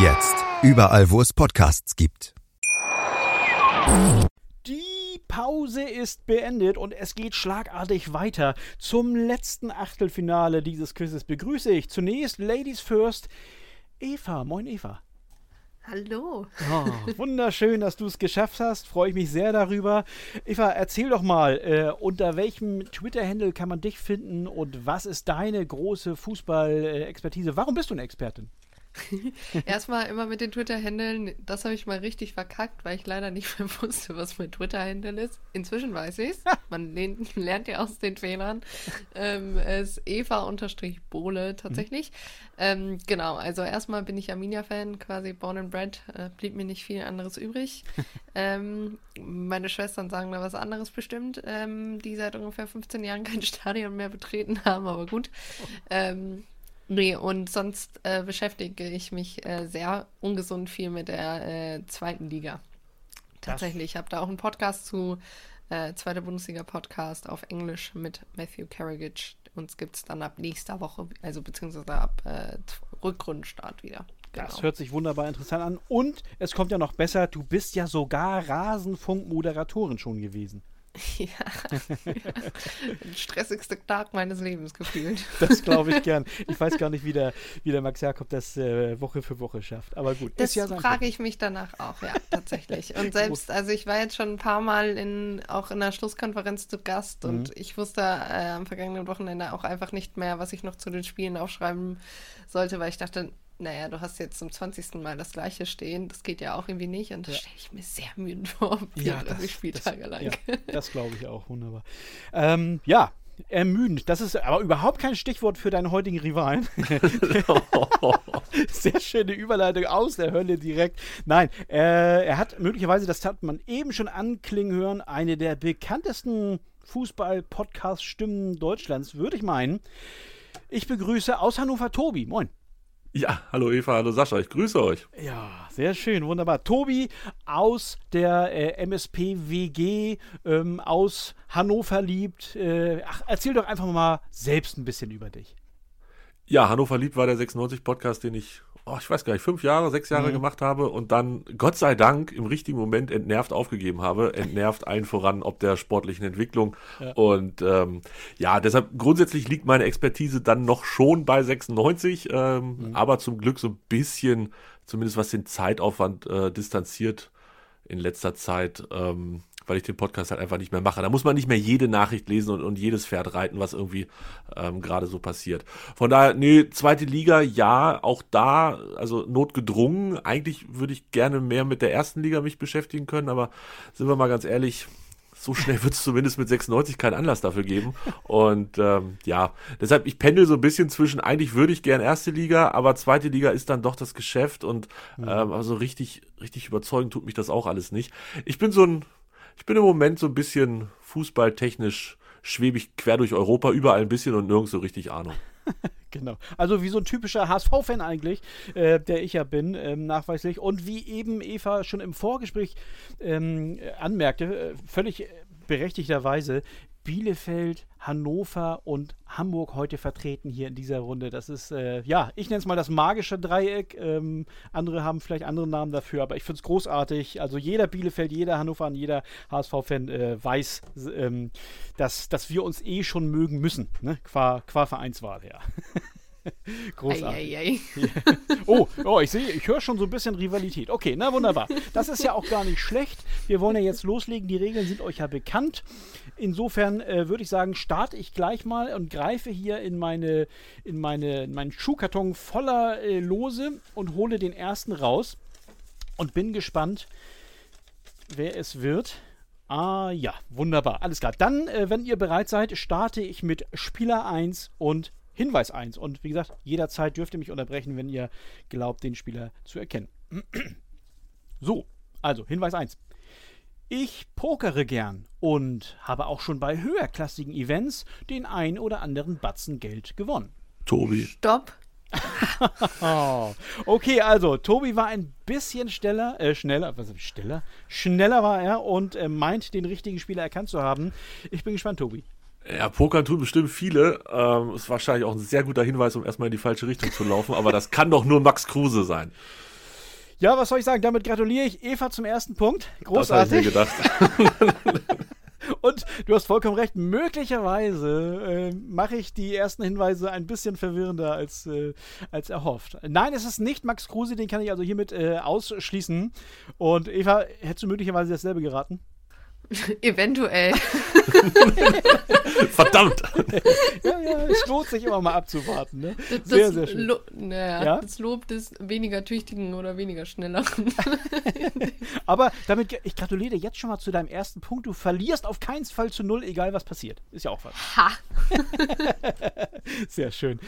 Jetzt. Überall, wo es Podcasts gibt. Die Pause ist beendet und es geht schlagartig weiter. Zum letzten Achtelfinale dieses Quizzes begrüße ich zunächst Ladies First Eva. Moin Eva. Hallo. Oh, wunderschön, dass du es geschafft hast. Freue ich mich sehr darüber. Eva, erzähl doch mal, äh, unter welchem Twitter-Handle kann man dich finden und was ist deine große Fußball-Expertise? Warum bist du eine Expertin? Erstmal immer mit den Twitter-Händeln, das habe ich mal richtig verkackt, weil ich leider nicht mehr wusste, was mein Twitter-Händel ist. Inzwischen weiß ich es. Man lernt, lernt ja aus den Fehlern. Ähm, es ist Eva-Bohle tatsächlich. Mhm. Ähm, genau, also erstmal bin ich Arminia-Fan, quasi born and bred. Äh, blieb mir nicht viel anderes übrig. ähm, meine Schwestern sagen da was anderes bestimmt, ähm, die seit ungefähr 15 Jahren kein Stadion mehr betreten haben, aber gut. Ähm, Nee, und sonst äh, beschäftige ich mich äh, sehr ungesund viel mit der äh, zweiten Liga. Tatsächlich, ich habe da auch einen Podcast zu, äh, zweiter Bundesliga-Podcast auf Englisch mit Matthew Carriage. Uns gibt es dann ab nächster Woche, also beziehungsweise ab äh, Rückrundenstart wieder. Genau. Das hört sich wunderbar interessant an. Und es kommt ja noch besser, du bist ja sogar Rasenfunk-Moderatorin schon gewesen. Ja, der stressigste Tag meines Lebens gefühlt. Das glaube ich gern. Ich weiß gar nicht, wie der, wie der Max Jakob das äh, Woche für Woche schafft. Aber gut. Das ja frage ich mich danach auch, ja, tatsächlich. Und selbst, also ich war jetzt schon ein paar Mal in, auch in der Schlusskonferenz zu Gast mhm. und ich wusste äh, am vergangenen Wochenende auch einfach nicht mehr, was ich noch zu den Spielen aufschreiben sollte, weil ich dachte, naja, du hast jetzt zum 20. Mal das gleiche stehen, das geht ja auch irgendwie nicht und das stelle ich mir sehr müde vor, 34 Spieltage das, lang. Ja, das glaube ich auch, wunderbar. Ähm, ja, ermüdend. Das ist aber überhaupt kein Stichwort für deinen heutigen Rivalen. Sehr schöne Überleitung aus der Hölle direkt. Nein, äh, er hat möglicherweise, das hat man eben schon anklingen hören, eine der bekanntesten Fußball-Podcast-Stimmen Deutschlands, würde ich meinen. Ich begrüße aus Hannover Tobi. Moin. Ja, hallo Eva, hallo Sascha, ich grüße euch. Ja, sehr schön, wunderbar. Tobi aus der äh, MSP WG ähm, aus Hannover liebt. Äh, ach, erzähl doch einfach mal selbst ein bisschen über dich. Ja, Hannover liebt war der 96 Podcast, den ich oh, ich weiß gar nicht, fünf Jahre, sechs Jahre mhm. gemacht habe und dann Gott sei Dank im richtigen Moment entnervt aufgegeben habe. Entnervt allen voran ob der sportlichen Entwicklung. Ja. Und ähm, ja, deshalb grundsätzlich liegt meine Expertise dann noch schon bei 96, ähm, mhm. aber zum Glück so ein bisschen, zumindest was den Zeitaufwand äh, distanziert in letzter Zeit. Ähm, weil ich den Podcast halt einfach nicht mehr mache. Da muss man nicht mehr jede Nachricht lesen und, und jedes Pferd reiten, was irgendwie ähm, gerade so passiert. Von daher, nee, zweite Liga, ja, auch da, also notgedrungen. Eigentlich würde ich gerne mehr mit der ersten Liga mich beschäftigen können, aber sind wir mal ganz ehrlich, so schnell wird es zumindest mit 96 keinen Anlass dafür geben. Und ähm, ja, deshalb, ich pendel so ein bisschen zwischen, eigentlich würde ich gern erste Liga, aber zweite Liga ist dann doch das Geschäft und mhm. ähm, also richtig, richtig überzeugend tut mich das auch alles nicht. Ich bin so ein ich bin im Moment so ein bisschen fußballtechnisch schwebig quer durch Europa, überall ein bisschen und nirgends so richtig Ahnung. genau. Also wie so ein typischer HSV-Fan eigentlich, äh, der ich ja bin, ähm, nachweislich. Und wie eben Eva schon im Vorgespräch ähm, anmerkte, äh, völlig berechtigterweise, Bielefeld, Hannover und Hamburg heute vertreten hier in dieser Runde. Das ist, äh, ja, ich nenne es mal das magische Dreieck. Ähm, andere haben vielleicht andere Namen dafür, aber ich finde es großartig. Also jeder Bielefeld, jeder Hannover und jeder HSV-Fan äh, weiß, ähm, dass, dass wir uns eh schon mögen müssen, ne? qua, qua Vereinswahl her. Großartig. Ei, ei, ei. oh, oh, ich sehe, ich höre schon so ein bisschen Rivalität. Okay, na wunderbar. Das ist ja auch gar nicht schlecht. Wir wollen ja jetzt loslegen. Die Regeln sind euch ja bekannt. Insofern äh, würde ich sagen, starte ich gleich mal und greife hier in meine, in meine, in meinen Schuhkarton voller äh, Lose und hole den ersten raus und bin gespannt, wer es wird. Ah ja, wunderbar. Alles klar. Dann, äh, wenn ihr bereit seid, starte ich mit Spieler 1 und Hinweis 1. Und wie gesagt, jederzeit dürft ihr mich unterbrechen, wenn ihr glaubt, den Spieler zu erkennen. so, also Hinweis 1. Ich pokere gern und habe auch schon bei höherklassigen Events den ein oder anderen Batzen Geld gewonnen. Tobi. Stopp. okay, also Tobi war ein bisschen schneller, äh, schneller, was ist schneller? Schneller war er und äh, meint, den richtigen Spieler erkannt zu haben. Ich bin gespannt, Tobi. Ja, Pokern tun bestimmt viele. Ähm, ist wahrscheinlich auch ein sehr guter Hinweis, um erstmal in die falsche Richtung zu laufen, aber das kann doch nur Max Kruse sein. Ja, was soll ich sagen? Damit gratuliere ich Eva zum ersten Punkt. Großartig. Das ich mir gedacht. Und du hast vollkommen recht, möglicherweise äh, mache ich die ersten Hinweise ein bisschen verwirrender als, äh, als erhofft. Nein, es ist nicht Max Kruse, den kann ich also hiermit äh, ausschließen. Und Eva, hättest du möglicherweise dasselbe geraten? Eventuell. Verdammt. ja, ja, es lohnt sich immer mal abzuwarten. Ne? Das, sehr, sehr schön. Lo naja, ja? Das Lob des weniger tüchtigen oder weniger schnelleren. Aber damit, ich gratuliere dir jetzt schon mal zu deinem ersten Punkt. Du verlierst auf keinen Fall zu null, egal was passiert. Ist ja auch was. Ha! sehr schön.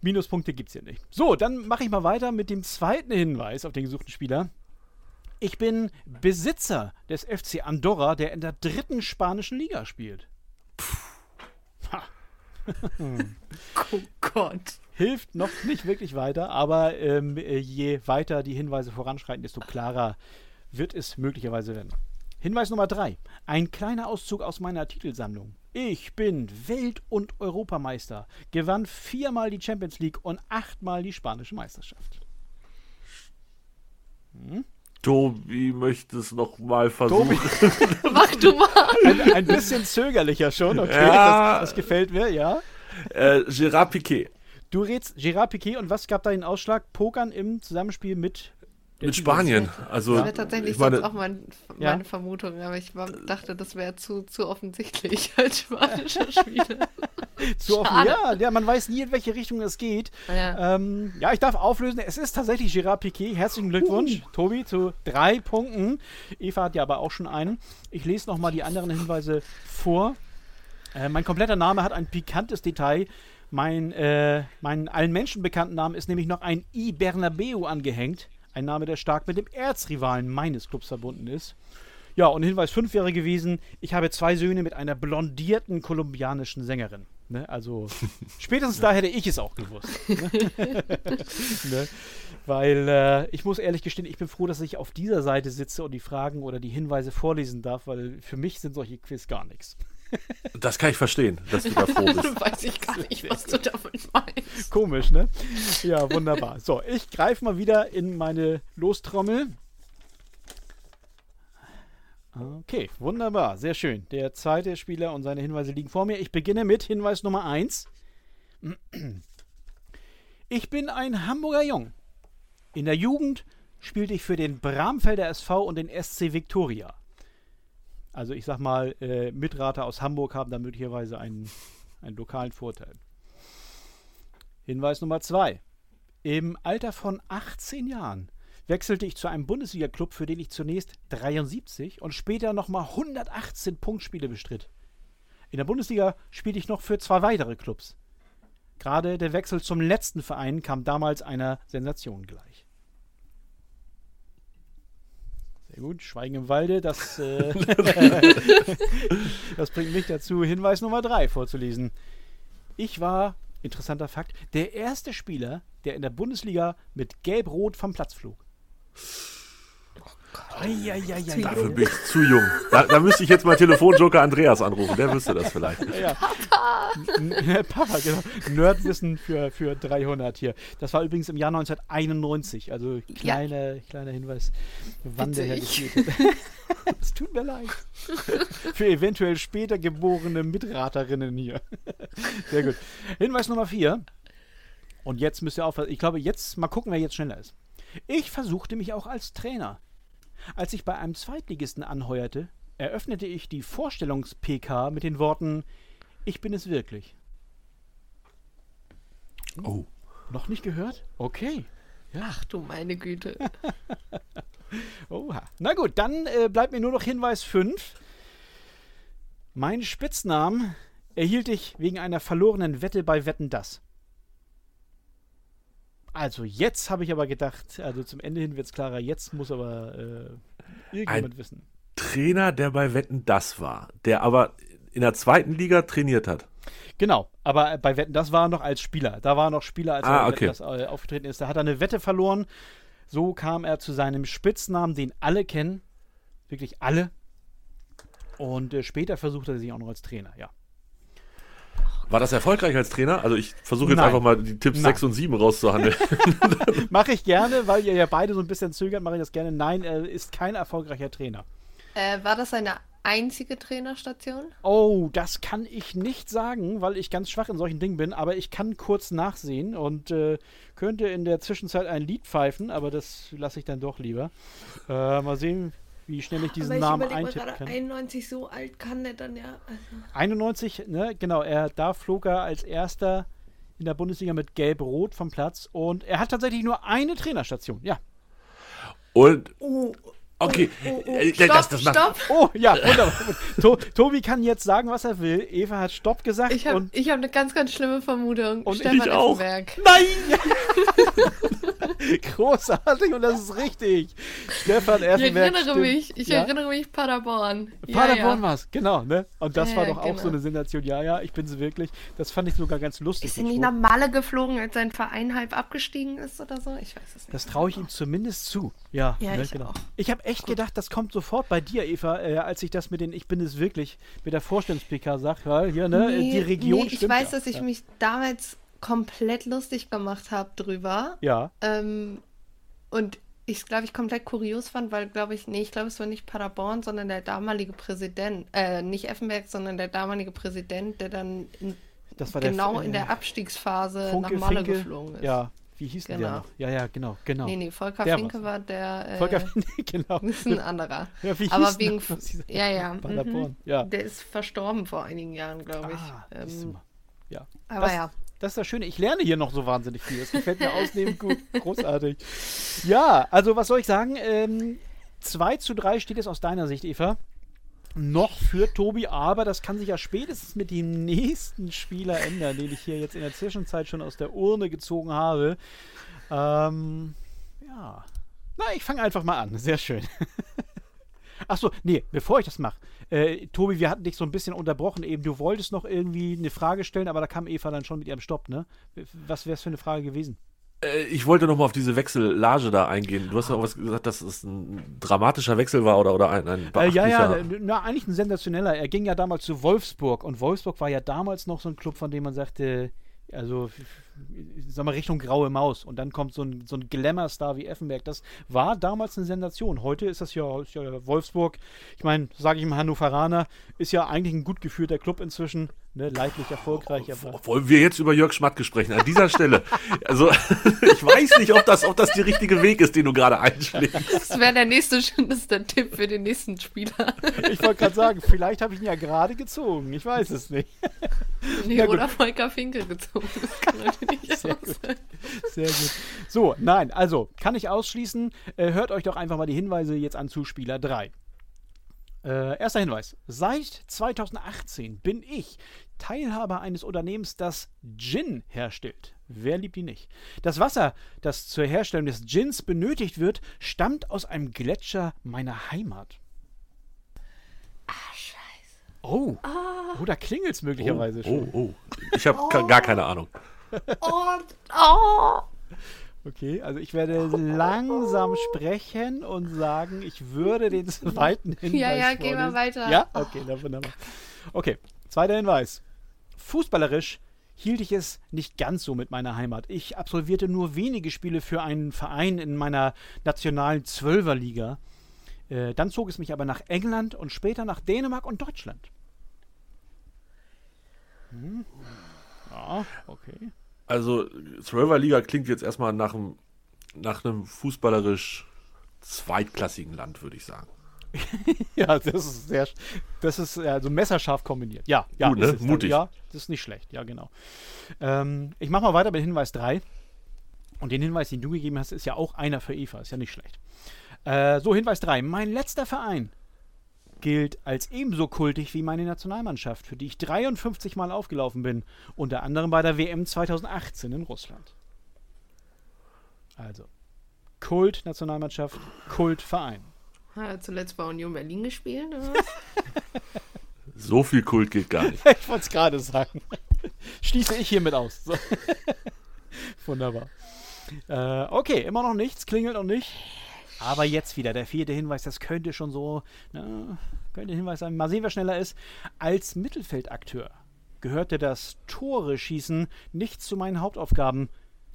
Minuspunkte gibt es hier nicht. So, dann mache ich mal weiter mit dem zweiten Hinweis auf den gesuchten Spieler. Ich bin Besitzer des FC Andorra, der in der dritten spanischen Liga spielt. oh Gott. Hilft noch nicht wirklich weiter, aber ähm, je weiter die Hinweise voranschreiten, desto klarer wird es möglicherweise werden. Hinweis Nummer drei. Ein kleiner Auszug aus meiner Titelsammlung. Ich bin Welt- und Europameister, gewann viermal die Champions League und achtmal die spanische Meisterschaft. Hm? Tobi möchte es noch mal versuchen. Mach du mal. Ein, ein, bisschen zögerlicher schon, okay. Ja. Das, das, gefällt mir, ja. Äh, Gérard Piquet. Du redst Gérard Piquet und was gab da den Ausschlag? Pokern im Zusammenspiel mit mit Spanien. Also, das wäre tatsächlich meine, auch mein, meine ja? Vermutung, aber ich war, dachte, das wäre zu, zu offensichtlich als spanischer Spieler. Zu offen. Ja, ja, man weiß nie, in welche Richtung es geht. Ja. Ähm, ja, ich darf auflösen. Es ist tatsächlich Gerard Piquet. Herzlichen Glückwunsch, Tobi, zu drei Punkten. Eva hat ja aber auch schon einen. Ich lese nochmal die anderen Hinweise vor. Äh, mein kompletter Name hat ein pikantes Detail. Mein, äh, mein allen Menschen bekannten Namen ist nämlich noch ein I Bernabeu angehängt. Ein Name, der stark mit dem Erzrivalen meines Clubs verbunden ist. Ja, und Hinweis 5 wäre gewesen, ich habe zwei Söhne mit einer blondierten kolumbianischen Sängerin. Ne? Also spätestens da hätte ich es auch gewusst. Ne? ne? Weil äh, ich muss ehrlich gestehen, ich bin froh, dass ich auf dieser Seite sitze und die Fragen oder die Hinweise vorlesen darf, weil für mich sind solche Quiz gar nichts. Das kann ich verstehen, dass du da froh bist. Weiß ich gar nicht, was du damit meinst. Komisch, ne? Ja, wunderbar. So, ich greife mal wieder in meine Lostrommel. Okay, wunderbar, sehr schön. Der zweite Spieler und seine Hinweise liegen vor mir. Ich beginne mit Hinweis Nummer 1. Ich bin ein Hamburger Jung. In der Jugend spielte ich für den Bramfelder SV und den SC Viktoria. Also ich sag mal, äh, Mitrater aus Hamburg haben da möglicherweise einen, einen lokalen Vorteil. Hinweis Nummer 2. Im Alter von 18 Jahren wechselte ich zu einem Bundesliga-Club, für den ich zunächst 73 und später nochmal 118 Punktspiele bestritt. In der Bundesliga spielte ich noch für zwei weitere Clubs. Gerade der Wechsel zum letzten Verein kam damals einer Sensation gleich. Sehr gut, Schweigen im Walde, das, äh, das bringt mich dazu, Hinweis Nummer 3 vorzulesen. Ich war, interessanter Fakt, der erste Spieler, der in der Bundesliga mit Gelb-Rot vom Platz flog. Eieieiei. Dafür bin ich zu jung. Da, da müsste ich jetzt mal Telefonjoker Andreas anrufen, der wüsste das vielleicht. Ja. N- Papa, genau. Nerdwissen für, für 300 hier. Das war übrigens im Jahr 1991, also kleiner, kleiner Hinweis, wann der Herr Witzig. gespielt hat. Es tut mir leid. Für eventuell später geborene Mitraterinnen hier. Sehr gut. Hinweis Nummer 4. Und jetzt müsst ihr aufpassen. Ich glaube, jetzt mal gucken, wer jetzt schneller ist. Ich versuchte mich auch als Trainer. Als ich bei einem Zweitligisten anheuerte, eröffnete ich die Vorstellungs-PK mit den Worten: Ich bin es wirklich. Oh. Noch nicht gehört? Okay. Ach du meine Güte. Oha. Na gut, dann äh, bleibt mir nur noch Hinweis 5. Mein Spitznamen erhielt ich wegen einer verlorenen Wette bei Wetten das. Also jetzt habe ich aber gedacht, also zum Ende hin wird es klarer, jetzt muss aber äh, irgendjemand Ein- wissen. Trainer, der bei Wetten das war, der aber in der zweiten Liga trainiert hat. Genau, aber bei Wetten, das war er noch als Spieler. Da war er noch Spieler, als Ah, er okay. Wetten, das äh, aufgetreten ist. Da hat er eine Wette verloren. So kam er zu seinem Spitznamen, den alle kennen. Wirklich alle. Und äh, später versuchte er sich auch noch als Trainer, ja. War das erfolgreich als Trainer? Also ich versuche jetzt Nein. einfach mal die Tipps Nein. 6 und 7 rauszuhandeln. Mache ich gerne, weil ihr ja beide so ein bisschen zögert, mache ich das gerne. Nein, er ist kein erfolgreicher Trainer. Äh, war das seine einzige Trainerstation? Oh, das kann ich nicht sagen, weil ich ganz schwach in solchen Dingen bin, aber ich kann kurz nachsehen und äh, könnte in der Zwischenzeit ein Lied pfeifen, aber das lasse ich dann doch lieber. Äh, mal sehen, wie schnell ich diesen Aber ich Namen eintippen gerade, kann. 91 so alt kann der dann ja. Also, 91, ne, genau, er, da flog er als erster in der Bundesliga mit Gelb-Rot vom Platz und er hat tatsächlich nur eine Trainerstation, ja. Und oh, okay, oh, oh, äh, stopp, das, das stopp. Oh, ja, wunderbar. to Tobi kann jetzt sagen, was er will. Eva hat Stopp gesagt Ich habe hab eine ganz, ganz schlimme Vermutung. Und Stefan ich auch. Effenberg. Nein! Großartig und das ist richtig. Stefan Ich Effenberg. erinnere stimmt. mich, ich ja? erinnere mich Paderborn. Ja, Paderborn ja. war's, genau, ne? Und das Ja, war ja, doch auch so genau. eine Sensation. Ja, ja, ich bin sie wirklich. Das fand ich sogar ganz lustig. Ist er nicht nach Malle geflogen, als sein Verein halb abgestiegen ist oder so? Ich weiß es nicht. Das traue ich ihm zumindest zu. Ja, Ja, ne, ich genau. auch. Ich habe echt gedacht, das kommt sofort bei dir, Eva, äh, als ich das mit den Ich bin es wirklich mit der Vorstellungs-PK sag. Ja, hier, ne? Nee, die Region nee, ich stimmt weiß, ja. dass ich ja. mich damals komplett lustig gemacht habe drüber. Ja, Ähm, und ich es, glaube ich, komplett kurios fand, weil, glaube ich, nee, ich glaube, es war nicht Paderborn, sondern der damalige Präsident, äh, nicht Effenberg, sondern der damalige Präsident, der dann in, der genau F- in äh, der Abstiegsphase Funke, nach Malle Finke. geflogen ist. Ja, wie hieß denn der Genau. noch? Ja, ja, genau, genau. Nee, nee, Volker Der Finke war der. Äh, Volker, nee, genau. ist ein anderer. Ja, wie hieß Aber wegen. Ja, ja. Paderborn, mhm. ja. Der ist verstorben vor einigen Jahren, glaube ich. Ah, ähm. Ja. Aber das, ja. Das ist das Schöne. Ich lerne hier noch so wahnsinnig viel. Das gefällt mir ausnehmend gut. Großartig. Ja, also was soll ich sagen? Ähm, 2 zu 3 steht es aus deiner Sicht, Eva. Noch für Tobi, aber das kann sich ja spätestens mit dem nächsten Spieler ändern, den ich hier jetzt in der Zwischenzeit schon aus der Urne gezogen habe. Ähm, ja. Na, ich fange einfach mal an. Sehr schön. Achso, nee, bevor ich das mache. Äh, Tobi, wir hatten dich so ein bisschen unterbrochen eben. Du wolltest noch irgendwie eine Frage stellen, aber da kam Eva dann schon mit ihrem Stopp, ne? Was wäre es für eine Frage gewesen? Äh, ich wollte noch mal auf diese Wechsellage da eingehen. Du hast ja auch was gesagt, dass es ein dramatischer Wechsel war oder, oder ein, ein Äh, ja, ja, na, eigentlich ein sensationeller. Er ging ja damals zu Wolfsburg und Wolfsburg war ja damals noch so ein Club, von dem man sagte, also, sag mal, Richtung graue Maus. Und dann kommt so ein, so ein Glamour-Star wie Effenberg. Das war damals eine Sensation. Heute ist das ja, ist ja Wolfsburg. Ich meine, sage ich mal, Hannoveraner ist ja eigentlich ein gut geführter Club inzwischen. Ne, leidlich erfolgreich. Aber Wollen wir jetzt über Jörg Schmatke sprechen? An dieser Stelle. Also, ich weiß nicht, ob das, ob das der richtige Weg ist, den du gerade einschlägst. Das wäre der nächste das ist der Tipp für den nächsten Spieler. ich wollte gerade sagen, vielleicht habe ich ihn ja gerade gezogen. Ich weiß es nicht. Nee, Ja, gut. oder Volker Finkel gezogen. Auch Sehr gut. sein. Sehr gut. So, nein, also kann ich ausschließen. Äh, hört euch doch einfach mal die Hinweise jetzt an zu Spieler 3. Äh, erster Hinweis. Seit 2018 bin ich Teilhaber eines Unternehmens, das Gin herstellt. Wer liebt ihn nicht? Das Wasser, das zur Herstellung des Gins benötigt wird, stammt aus einem Gletscher meiner Heimat. Ah, scheiße. Oh, oh da klingelt es möglicherweise schon. Oh, oh. Ich habe gar keine Ahnung. Und, oh! Okay, also ich werde langsam sprechen und sagen, ich würde den zweiten Hinweis Ja, ja, geh mal vorlesen. weiter. Ja, okay, na wunderbar. Okay, zweiter Hinweis. Fußballerisch hielt ich es nicht ganz so mit meiner Heimat. Ich absolvierte nur wenige Spiele für einen Verein in meiner nationalen Zwölferliga. Äh, dann zog es mich aber nach England und später nach Dänemark und Deutschland. Hm. Ja, okay. Also, Zwölfer Liga klingt jetzt erstmal nach einem, nach einem fußballerisch zweitklassigen Land, würde ich sagen. Ja, das ist sehr, das ist also messerscharf kombiniert. Ja, ja, Gut, ne? ist. Mutig. Ja, das ist nicht schlecht. Ja, genau. Ähm, ich mache mal weiter mit Hinweis 3. Und den Hinweis, den du gegeben hast, ist ja auch einer für Eva. Ist ja nicht schlecht. Äh, so, Hinweis 3. Mein letzter Verein gilt als ebenso kultig wie meine Nationalmannschaft, für die ich 53 Mal aufgelaufen bin. Unter anderem bei der WM 2018 in Russland. Also, Kult-Nationalmannschaft, Kultverein. Hat er zuletzt bei Union Berlin gespielt? So viel Kult geht gar nicht. Ich wollte es gerade sagen. Schließe ich hiermit aus. So. Wunderbar. Äh, okay, immer noch nichts, klingelt noch nicht. Aber jetzt wieder der vierte Hinweis, das könnte schon so, na, könnte Hinweis sein. Mal sehen, wer schneller ist. Als Mittelfeldakteur gehörte das Tore schießen nicht zu meinen Hauptaufgaben.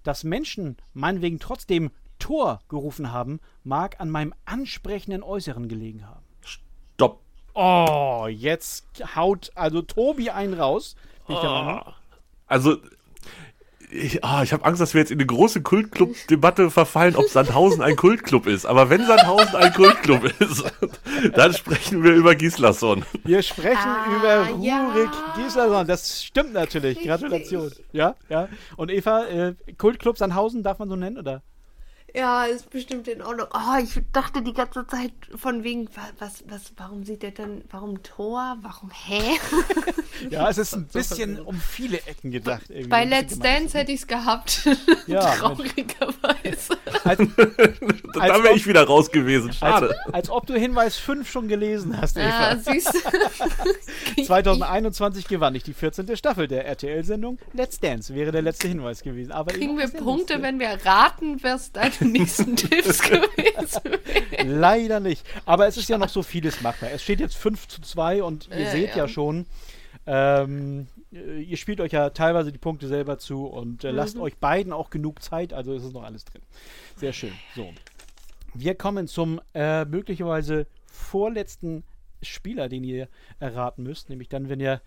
Dass Menschen meinetwegen trotzdem Tor gerufen haben, mag an meinem ansprechenden Äußeren gelegen haben. Stopp. Oh, jetzt haut also Tobi einen raus. Meinung? Also, ich, ah, ich habe Angst, dass wir jetzt in eine große Kultclub-Debatte verfallen, ob Sandhausen ein Kultclub ist. Aber wenn Sandhausen ein Kultclub ist, dann sprechen wir über Gislason. Wir sprechen Ah, über ja. Rurik Gislason. Das stimmt natürlich. Richtig. Gratulation. Ja, ja. Und Eva, äh, Kultclub Sandhausen darf man so nennen, oder? Ja, ist bestimmt in Ordnung. Oh, ich dachte die ganze Zeit von wegen, wa- was, was, warum sieht der denn, warum Tor, warum, hä? Ja, es ist ein bisschen um viele Ecken gedacht. irgendwie. Bei Let's. Dance hätte ich es gehabt. Ja, Traurigerweise. Als, Da wäre ich wieder raus gewesen. Schade. als, als ob du Hinweis 5 schon gelesen hast, Eva. Ah, siehst du. 2021 gewann ich die 14. Staffel der RTL-Sendung Let's Dance. Wäre der letzte Hinweis gewesen. Aber Kriegen wir Punkte, letzte. wenn wir raten, was deine nächsten Tipps gewesen wären? Leider nicht. Aber es ist ja noch so vieles machbar. Es steht jetzt 5 zu 2 und ihr Ja, seht ja, ja. schon, ähm, äh, ihr spielt euch ja teilweise die Punkte selber zu und äh, lasst euch beiden auch genug Zeit, also ist es noch alles drin. Sehr schön. So. Wir kommen zum äh, möglicherweise vorletzten Spieler, den ihr erraten müsst, nämlich dann, wenn ihr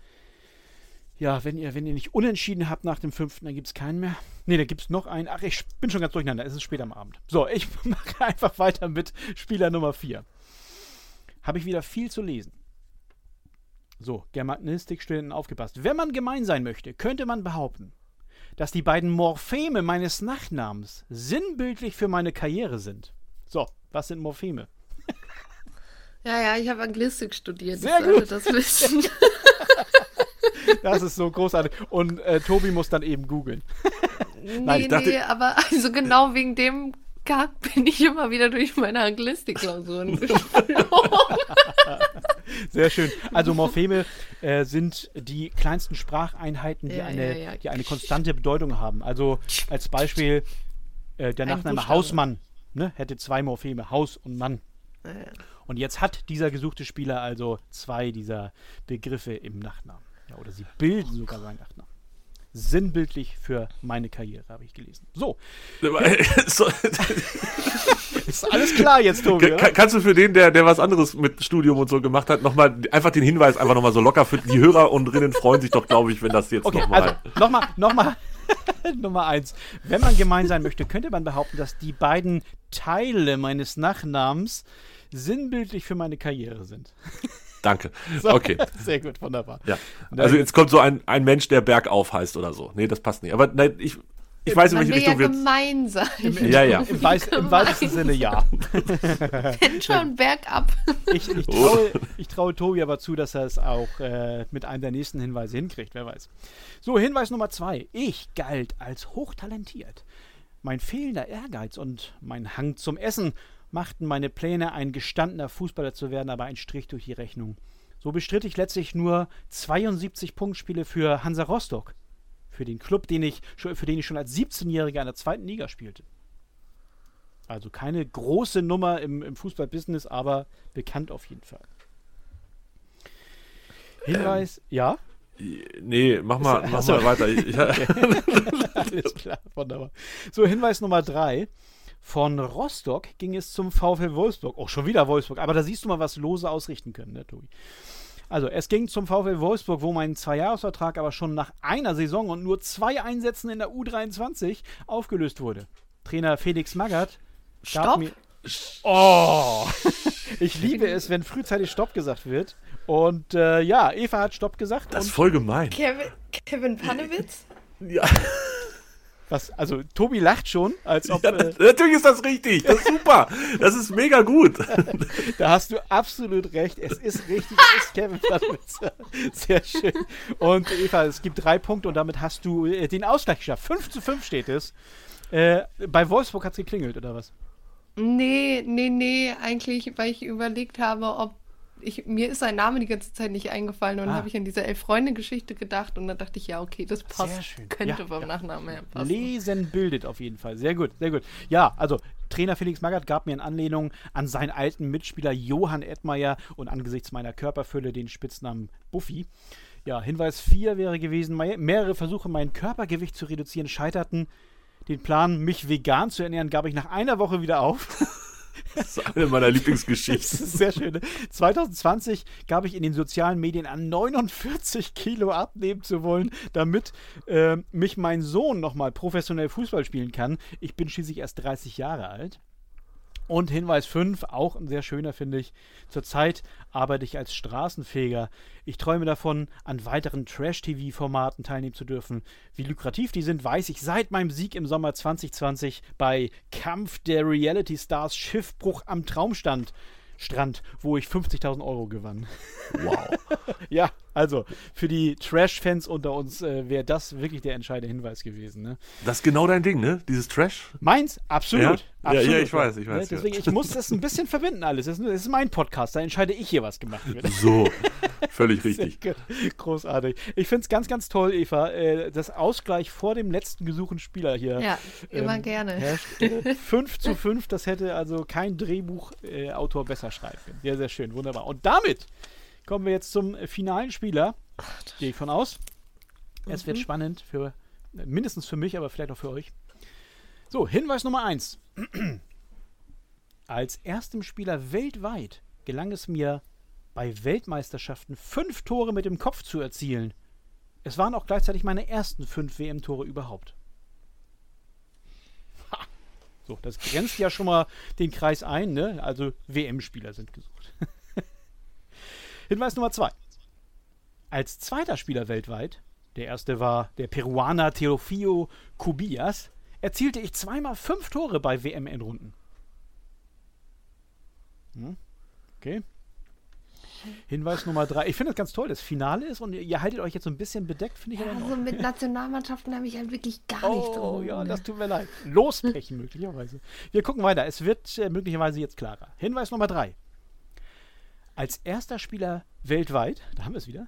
ja, wenn ihr, wenn ihr nicht unentschieden habt nach dem fünften, dann gibt es keinen mehr. Ne, da gibt es noch einen. Ach, ich bin schon ganz durcheinander. Es ist spät am Abend. So, ich mache einfach weiter mit Spieler Nummer 4. Habe ich wieder viel zu lesen. So, Germanistikstudenten aufgepasst. Wenn man gemein sein möchte, könnte man behaupten, dass die beiden Morpheme meines Nachnamens sinnbildlich für meine Karriere sind. So, was sind Morpheme? Ja, ja, ich habe Anglistik studiert. Sehr ich gut. das wissen. Das ist so großartig. Und äh, Tobi muss dann eben googeln. nee, ich dachte- nee, aber also genau wegen dem Kack bin ich immer wieder durch meine Anglistik-Klausuren geflogen. Sehr schön. Also Morpheme äh, sind die kleinsten Spracheinheiten, die, Ja, eine, ja, ja. die eine konstante Bedeutung haben. Also als Beispiel äh, der Nachname. Hausmann ne, hätte zwei Morpheme, Haus und Mann. Ja. Und jetzt hat dieser gesuchte Spieler also zwei dieser Begriffe im Nachnamen. Ja, oder sie bilden sogar seinen Nachnamen. Sinnbildlich für meine Karriere, habe ich gelesen. So, ist alles klar jetzt, Tobi, Ka- oder? kannst du für den, der, der was anderes mit Studium und so gemacht hat, nochmal einfach den Hinweis einfach nochmal so locker für die Hörer und Rinnen freuen sich doch, glaube ich, wenn das jetzt Okay, nochmal. also nochmal, nochmal, Nummer eins. Wenn man gemein sein möchte, könnte man behaupten, dass die beiden Teile meines Nachnamens sinnbildlich für meine Karriere sind. Danke. So, Okay. Sehr gut, wunderbar. Ja. Also jetzt kommt so ein, ein Mensch, der Bergauf heißt oder so. Nee, das passt nicht. Aber nein, ich, ich weiß, in welche will ja Richtung wir gemein sein. Ja, ja. Im, weiß, Im weitesten Sinne ja. Wenn schon bergab. Ich, ich, traue, ich traue Tobi aber zu, dass er es auch äh, mit einem der nächsten Hinweise hinkriegt, wer weiß. So, Hinweis Nummer zwei. Ich galt als hochtalentiert. Mein fehlender Ehrgeiz und mein Hang zum Essen machten meine Pläne, ein gestandener Fußballer zu werden, aber ein Strich durch die Rechnung. So bestritt ich letztlich nur 72 Punktspiele für Hansa Rostock. Für den Club, den ich, für den ich schon als 17-Jähriger in der zweiten Liga spielte. Also keine große Nummer im, im Fußballbusiness, aber bekannt auf jeden Fall. Hinweis, ja, Nee, mach mal, mach Achso. mal weiter. Ich, alles klar, wunderbar. So, Hinweis Nummer drei. Von Rostock ging es zum VfL Wolfsburg. Oh, schon wieder Wolfsburg. Aber da siehst du mal, was Lose ausrichten können, ne, Tobi? Also, es ging zum VfL Wolfsburg, wo mein Zweijahresvertrag aber schon nach einer Saison und nur zwei Einsätzen in der U23 aufgelöst wurde. Trainer Felix Magath gab Stopp. mir. Oh! ich liebe es, wenn frühzeitig Stopp gesagt wird. Und äh, ja, Eva hat Stopp gesagt. das ist voll gemein. Kevin, Kevin Panewitz? Ja, was, also, Tobi lacht schon, als ob. ja, äh, natürlich ist das richtig. Das ist super. Das ist mega gut. Da hast du absolut recht. Es ist richtig, es ist Kevin Platwitz. Sehr schön. Und Eva, es gibt drei Punkte und damit hast du äh, den Ausgleich geschafft. 5 zu 5 steht es. Äh, bei Wolfsburg hat es geklingelt, oder was? Nee, nee, nee, eigentlich, weil ich überlegt habe, ob ich, mir ist sein Name die ganze Zeit nicht eingefallen und Ah. habe ich an diese Elf-Freunde-Geschichte gedacht und dann dachte ich, ja, okay, das passt. Sehr schön. Könnte Ja, vom ja. Nachnamen her passen. Lesen bildet auf jeden Fall. Sehr gut, sehr gut. Ja, also Trainer Felix Magath gab mir in Anlehnung an seinen alten Mitspieler Johann Edmeier und angesichts meiner Körperfülle den Spitznamen Buffy. Ja, Hinweis 4 wäre gewesen, mehrere Versuche, mein Körpergewicht zu reduzieren, scheiterten. Den Plan, mich vegan zu ernähren, gab ich nach einer Woche wieder auf. Das ist eine meiner Das Lieblingsgeschichten. ist sehr schön. ne? 2020 gab ich in den sozialen Medien an, 49 Kilo abnehmen zu wollen, damit äh, mich mein Sohn nochmal professionell Fußball spielen kann. Ich bin schließlich erst 30 Jahre alt. Und Hinweis 5, auch ein sehr schöner, finde ich. Zurzeit arbeite ich als Straßenfeger. Ich träume davon, an weiteren Trash-TV-Formaten teilnehmen zu dürfen. Wie lukrativ die sind, weiß ich seit meinem Sieg im Sommer 2020 bei Kampf der Reality Stars Schiffbruch am Traumstand. Strand, wo ich 50.000 Euro gewann. Wow. Ja, also für die Trash-Fans unter uns äh, wäre das wirklich der entscheidende Hinweis gewesen. Ne? Das ist genau dein Ding, ne? Dieses Trash. Meins, absolut. Ja? Ja, absolut. ja, ich weiß, ich weiß, Ne? Deswegen, ja. ich muss das ein bisschen verbinden alles. Das ist, das ist mein Podcast, da entscheide ich hier, was gemacht wird. So. Völlig richtig. Großartig. Ich finde es ganz, ganz toll, Eva, äh, das Ausgleich vor dem letzten gesuchten Spieler hier. Ja, immer ähm, gerne. herrscht. Äh, 5 zu 5, das hätte also kein Drehbuchautor besser schreiben können. Sehr, sehr schön, wunderbar. Und damit kommen wir jetzt zum finalen Spieler. Gehe ich von aus. Es wird spannend für äh, mindestens für mich, aber vielleicht auch für euch. So, Hinweis Nummer 1. Als erstem Spieler weltweit gelang es mir, bei Weltmeisterschaften fünf Tore mit dem Kopf zu erzielen. Es waren auch gleichzeitig meine ersten fünf WM-Tore überhaupt. Ha. So, das grenzt ja schon mal den Kreis ein, ne? Also WM-Spieler sind gesucht. Hinweis Nummer zwei. Als zweiter Spieler weltweit, der erste war der Peruaner Teofio Cubillas, erzielte ich zweimal fünf Tore bei WM-Endrunden. Hm? Okay. Hinweis Nummer drei. Ich finde das ganz toll, das Finale ist und ihr haltet euch jetzt so ein bisschen bedeckt, finde ich. Ja, also mit Nationalmannschaften habe ich halt wirklich gar nicht Oh, drum. ja, das tut mir leid. Lospechen möglicherweise. Wir gucken weiter. Es wird äh, möglicherweise jetzt klarer. Hinweis Nummer drei. Als erster Spieler weltweit, da haben wir es wieder,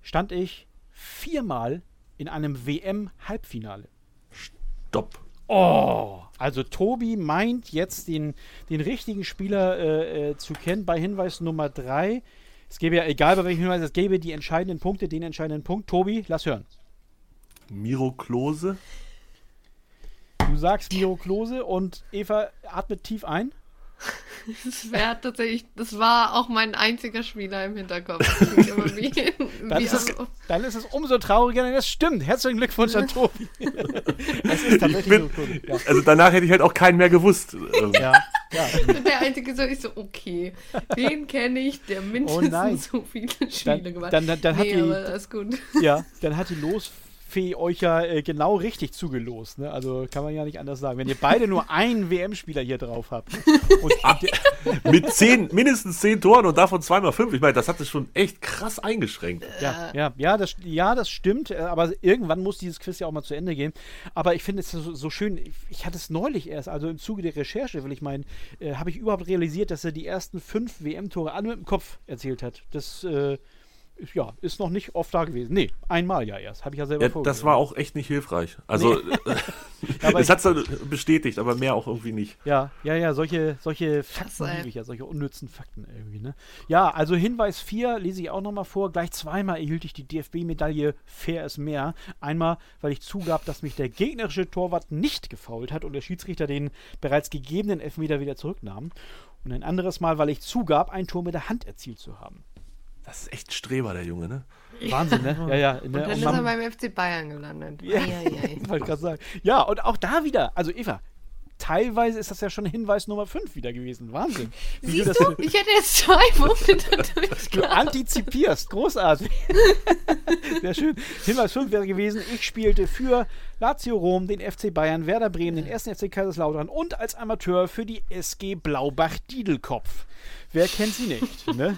stand ich viermal in einem WM-Halbfinale. Stopp. Oh, also Tobi meint jetzt den, den richtigen Spieler äh, äh, zu kennen bei Hinweis Nummer drei. Es gäbe ja, egal bei welchem Hinweis, es gäbe die entscheidenden Punkte, den entscheidenden Punkt. Tobi, lass hören. Miro Klose. Du sagst Miro Klose und Eva atmet tief ein. Das wäre tatsächlich, das war auch mein einziger Spieler im Hinterkopf. Wie, Dann wie ist, es, also- dann ist es umso trauriger, denn es stimmt. Herzlichen Glückwunsch an Tobi. es ist Ich tatsächlich bin, so Tobi. Ja. also danach hätte ich halt auch keinen mehr gewusst. Ähm, Ja, ja. der einzige so, ich so, okay, den kenne ich, der Oh mindestens so viele Spiele gemacht dann- dann- dann hat nee, die- aber das ist gut. ja, dann hat die Losfee euch ja äh, genau richtig zugelost. Ne? Also kann man ja nicht anders sagen. Wenn ihr beide nur einen WM-Spieler hier drauf habt. Und, und, Mit zehn, mindestens zehn Toren und davon zweimal fünf. Ich meine, das hat es schon echt krass eingeschränkt. ja, ja, ja, das, ja, das stimmt. äh, Aber irgendwann muss dieses Quiz ja auch mal zu Ende gehen. Aber ich finde es so, so schön. Ich, ich hatte es neulich erst, also im Zuge der Recherche, will ich meinen, äh, habe ich überhaupt realisiert, dass er die ersten fünf WM-Tore alle mit dem Kopf erzielt hat. Das äh, ja, ist noch nicht oft da gewesen. Nee, einmal ja erst. Habe ich ja selber Ja, das war auch echt nicht hilfreich. Also, aber es hat es bestätigt, aber mehr auch irgendwie nicht. Ja, ja, ja, solche, solche Fakten liebe ich ja, solche unnützen Fakten irgendwie, ne? Ja, also Hinweis 4 lese ich auch nochmal vor. Gleich zweimal erhielt ich die DFB-Medaille Fair ist mehr. Einmal, weil ich zugab, dass mich der gegnerische Torwart nicht gefault hat und der Schiedsrichter den bereits gegebenen Elfmeter wieder zurücknahm. Und ein anderes Mal, weil ich zugab, ein Tor mit der Hand erzielt zu haben. Das ist echt Streber, der Junge, ne? Wahnsinn, ne? Ja, ja. Ne? Und dann Und ist er beim FC Bayern gelandet. Ja. Eieiei. Wollte ich gerade sagen. Ja, und auch da wieder, also Eva, teilweise ist das ja schon Hinweis Nummer 5 wieder gewesen. Wahnsinn. Wie Siehst du, ich hätte jetzt zwei Punkte dadurch Du antizipierst, großartig. Sehr schön. Hinweis 5 wäre gewesen, ich spielte für Lazio Rom, den FC Bayern, Werder Bremen, den 1. FC Kaiserslautern und als Amateur für die SG Blaubach-Diedelkopf. Wer kennt sie nicht, ne?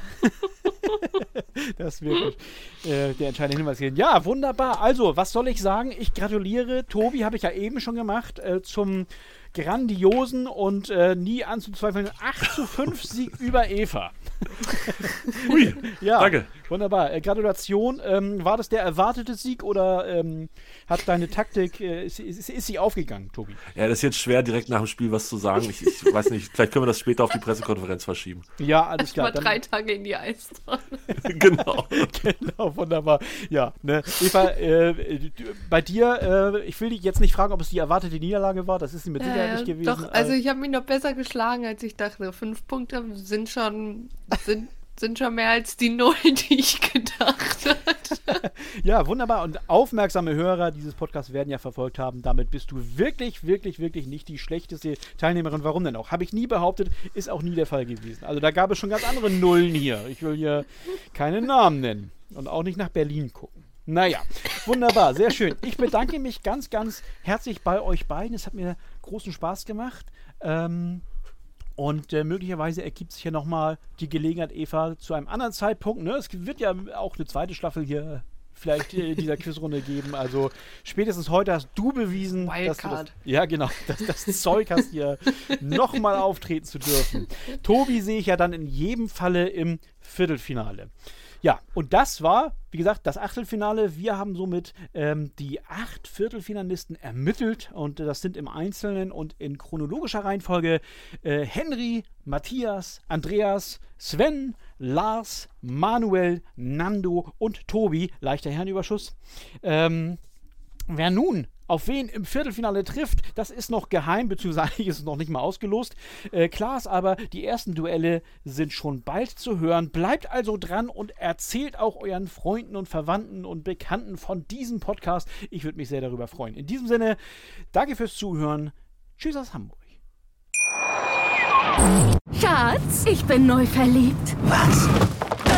das wird äh, der entscheidende Hinweis hier. Ja, wunderbar. Also, was soll ich sagen? Ich gratuliere. Tobi habe ich ja eben schon gemacht äh, zum grandiosen und äh, nie anzuzweifelnden 8 zu 5 Sieg über Eva. Ui, Ja, danke. Wunderbar. Äh, Gratulation. Ähm, war das der erwartete Sieg oder ähm, hat deine Taktik, äh, ist, ist, ist sie aufgegangen, Tobi? Ja, das ist jetzt schwer, direkt nach dem Spiel was zu sagen. Ich, ich weiß nicht, vielleicht können wir das später auf die Pressekonferenz verschieben. Ja, alles Mal klar. drei Tage in die Eistonne. genau. genau, wunderbar. Ja, ne, Eva, äh, bei dir, äh, ich will dich jetzt nicht fragen, ob es die erwartete Niederlage war. Das ist sie mit Sicherheit Ja, nicht gewesen. Doch, also Äh, ich habe mich noch besser geschlagen, als ich dachte. Fünf Punkte sind schon, sind, sind schon mehr als die Null, die ich gedacht hatte. Ja, wunderbar. Und aufmerksame Hörer dieses Podcasts werden ja verfolgt haben. Damit bist du wirklich, wirklich, wirklich nicht die schlechteste Teilnehmerin. Warum denn auch? Habe ich nie behauptet, ist auch nie der Fall gewesen. Also da gab es schon ganz andere Nullen hier. Ich will hier keine Namen nennen und auch nicht nach Berlin gucken. Naja, wunderbar, sehr schön. Ich bedanke mich ganz, ganz herzlich bei euch beiden. Es hat mir großen Spaß gemacht. Ähm, und äh, möglicherweise ergibt sich ja nochmal die Gelegenheit, Eva, zu einem anderen Zeitpunkt. Ne? Es wird ja auch eine zweite Staffel hier vielleicht äh, dieser Quizrunde geben. Also spätestens heute hast du bewiesen, dass du das, Wildcard. ja genau, dass das Zeug hast, hier nochmal auftreten zu dürfen. Tobi sehe ich ja dann in jedem Falle im Viertelfinale. Ja, und das war, wie gesagt, das Achtelfinale. Wir haben somit ähm, die acht Viertelfinalisten ermittelt und das sind im Einzelnen und in chronologischer Reihenfolge äh, Henry, Matthias, Andreas, Sven, Lars, Manuel, Nando und Tobi. Leichter Herrenüberschuss. Ähm, Wer nun auf wen im Viertelfinale trifft, das ist noch geheim, beziehungsweise eigentlich ist es noch nicht mal ausgelost. Äh, klar ist aber, die ersten Duelle sind schon bald zu hören. Bleibt also dran und erzählt auch euren Freunden und Verwandten und Bekannten von diesem Podcast. Ich würde mich sehr darüber freuen. In diesem Sinne, danke fürs Zuhören. Tschüss aus Hamburg. Schatz, ich bin neu verliebt. Was?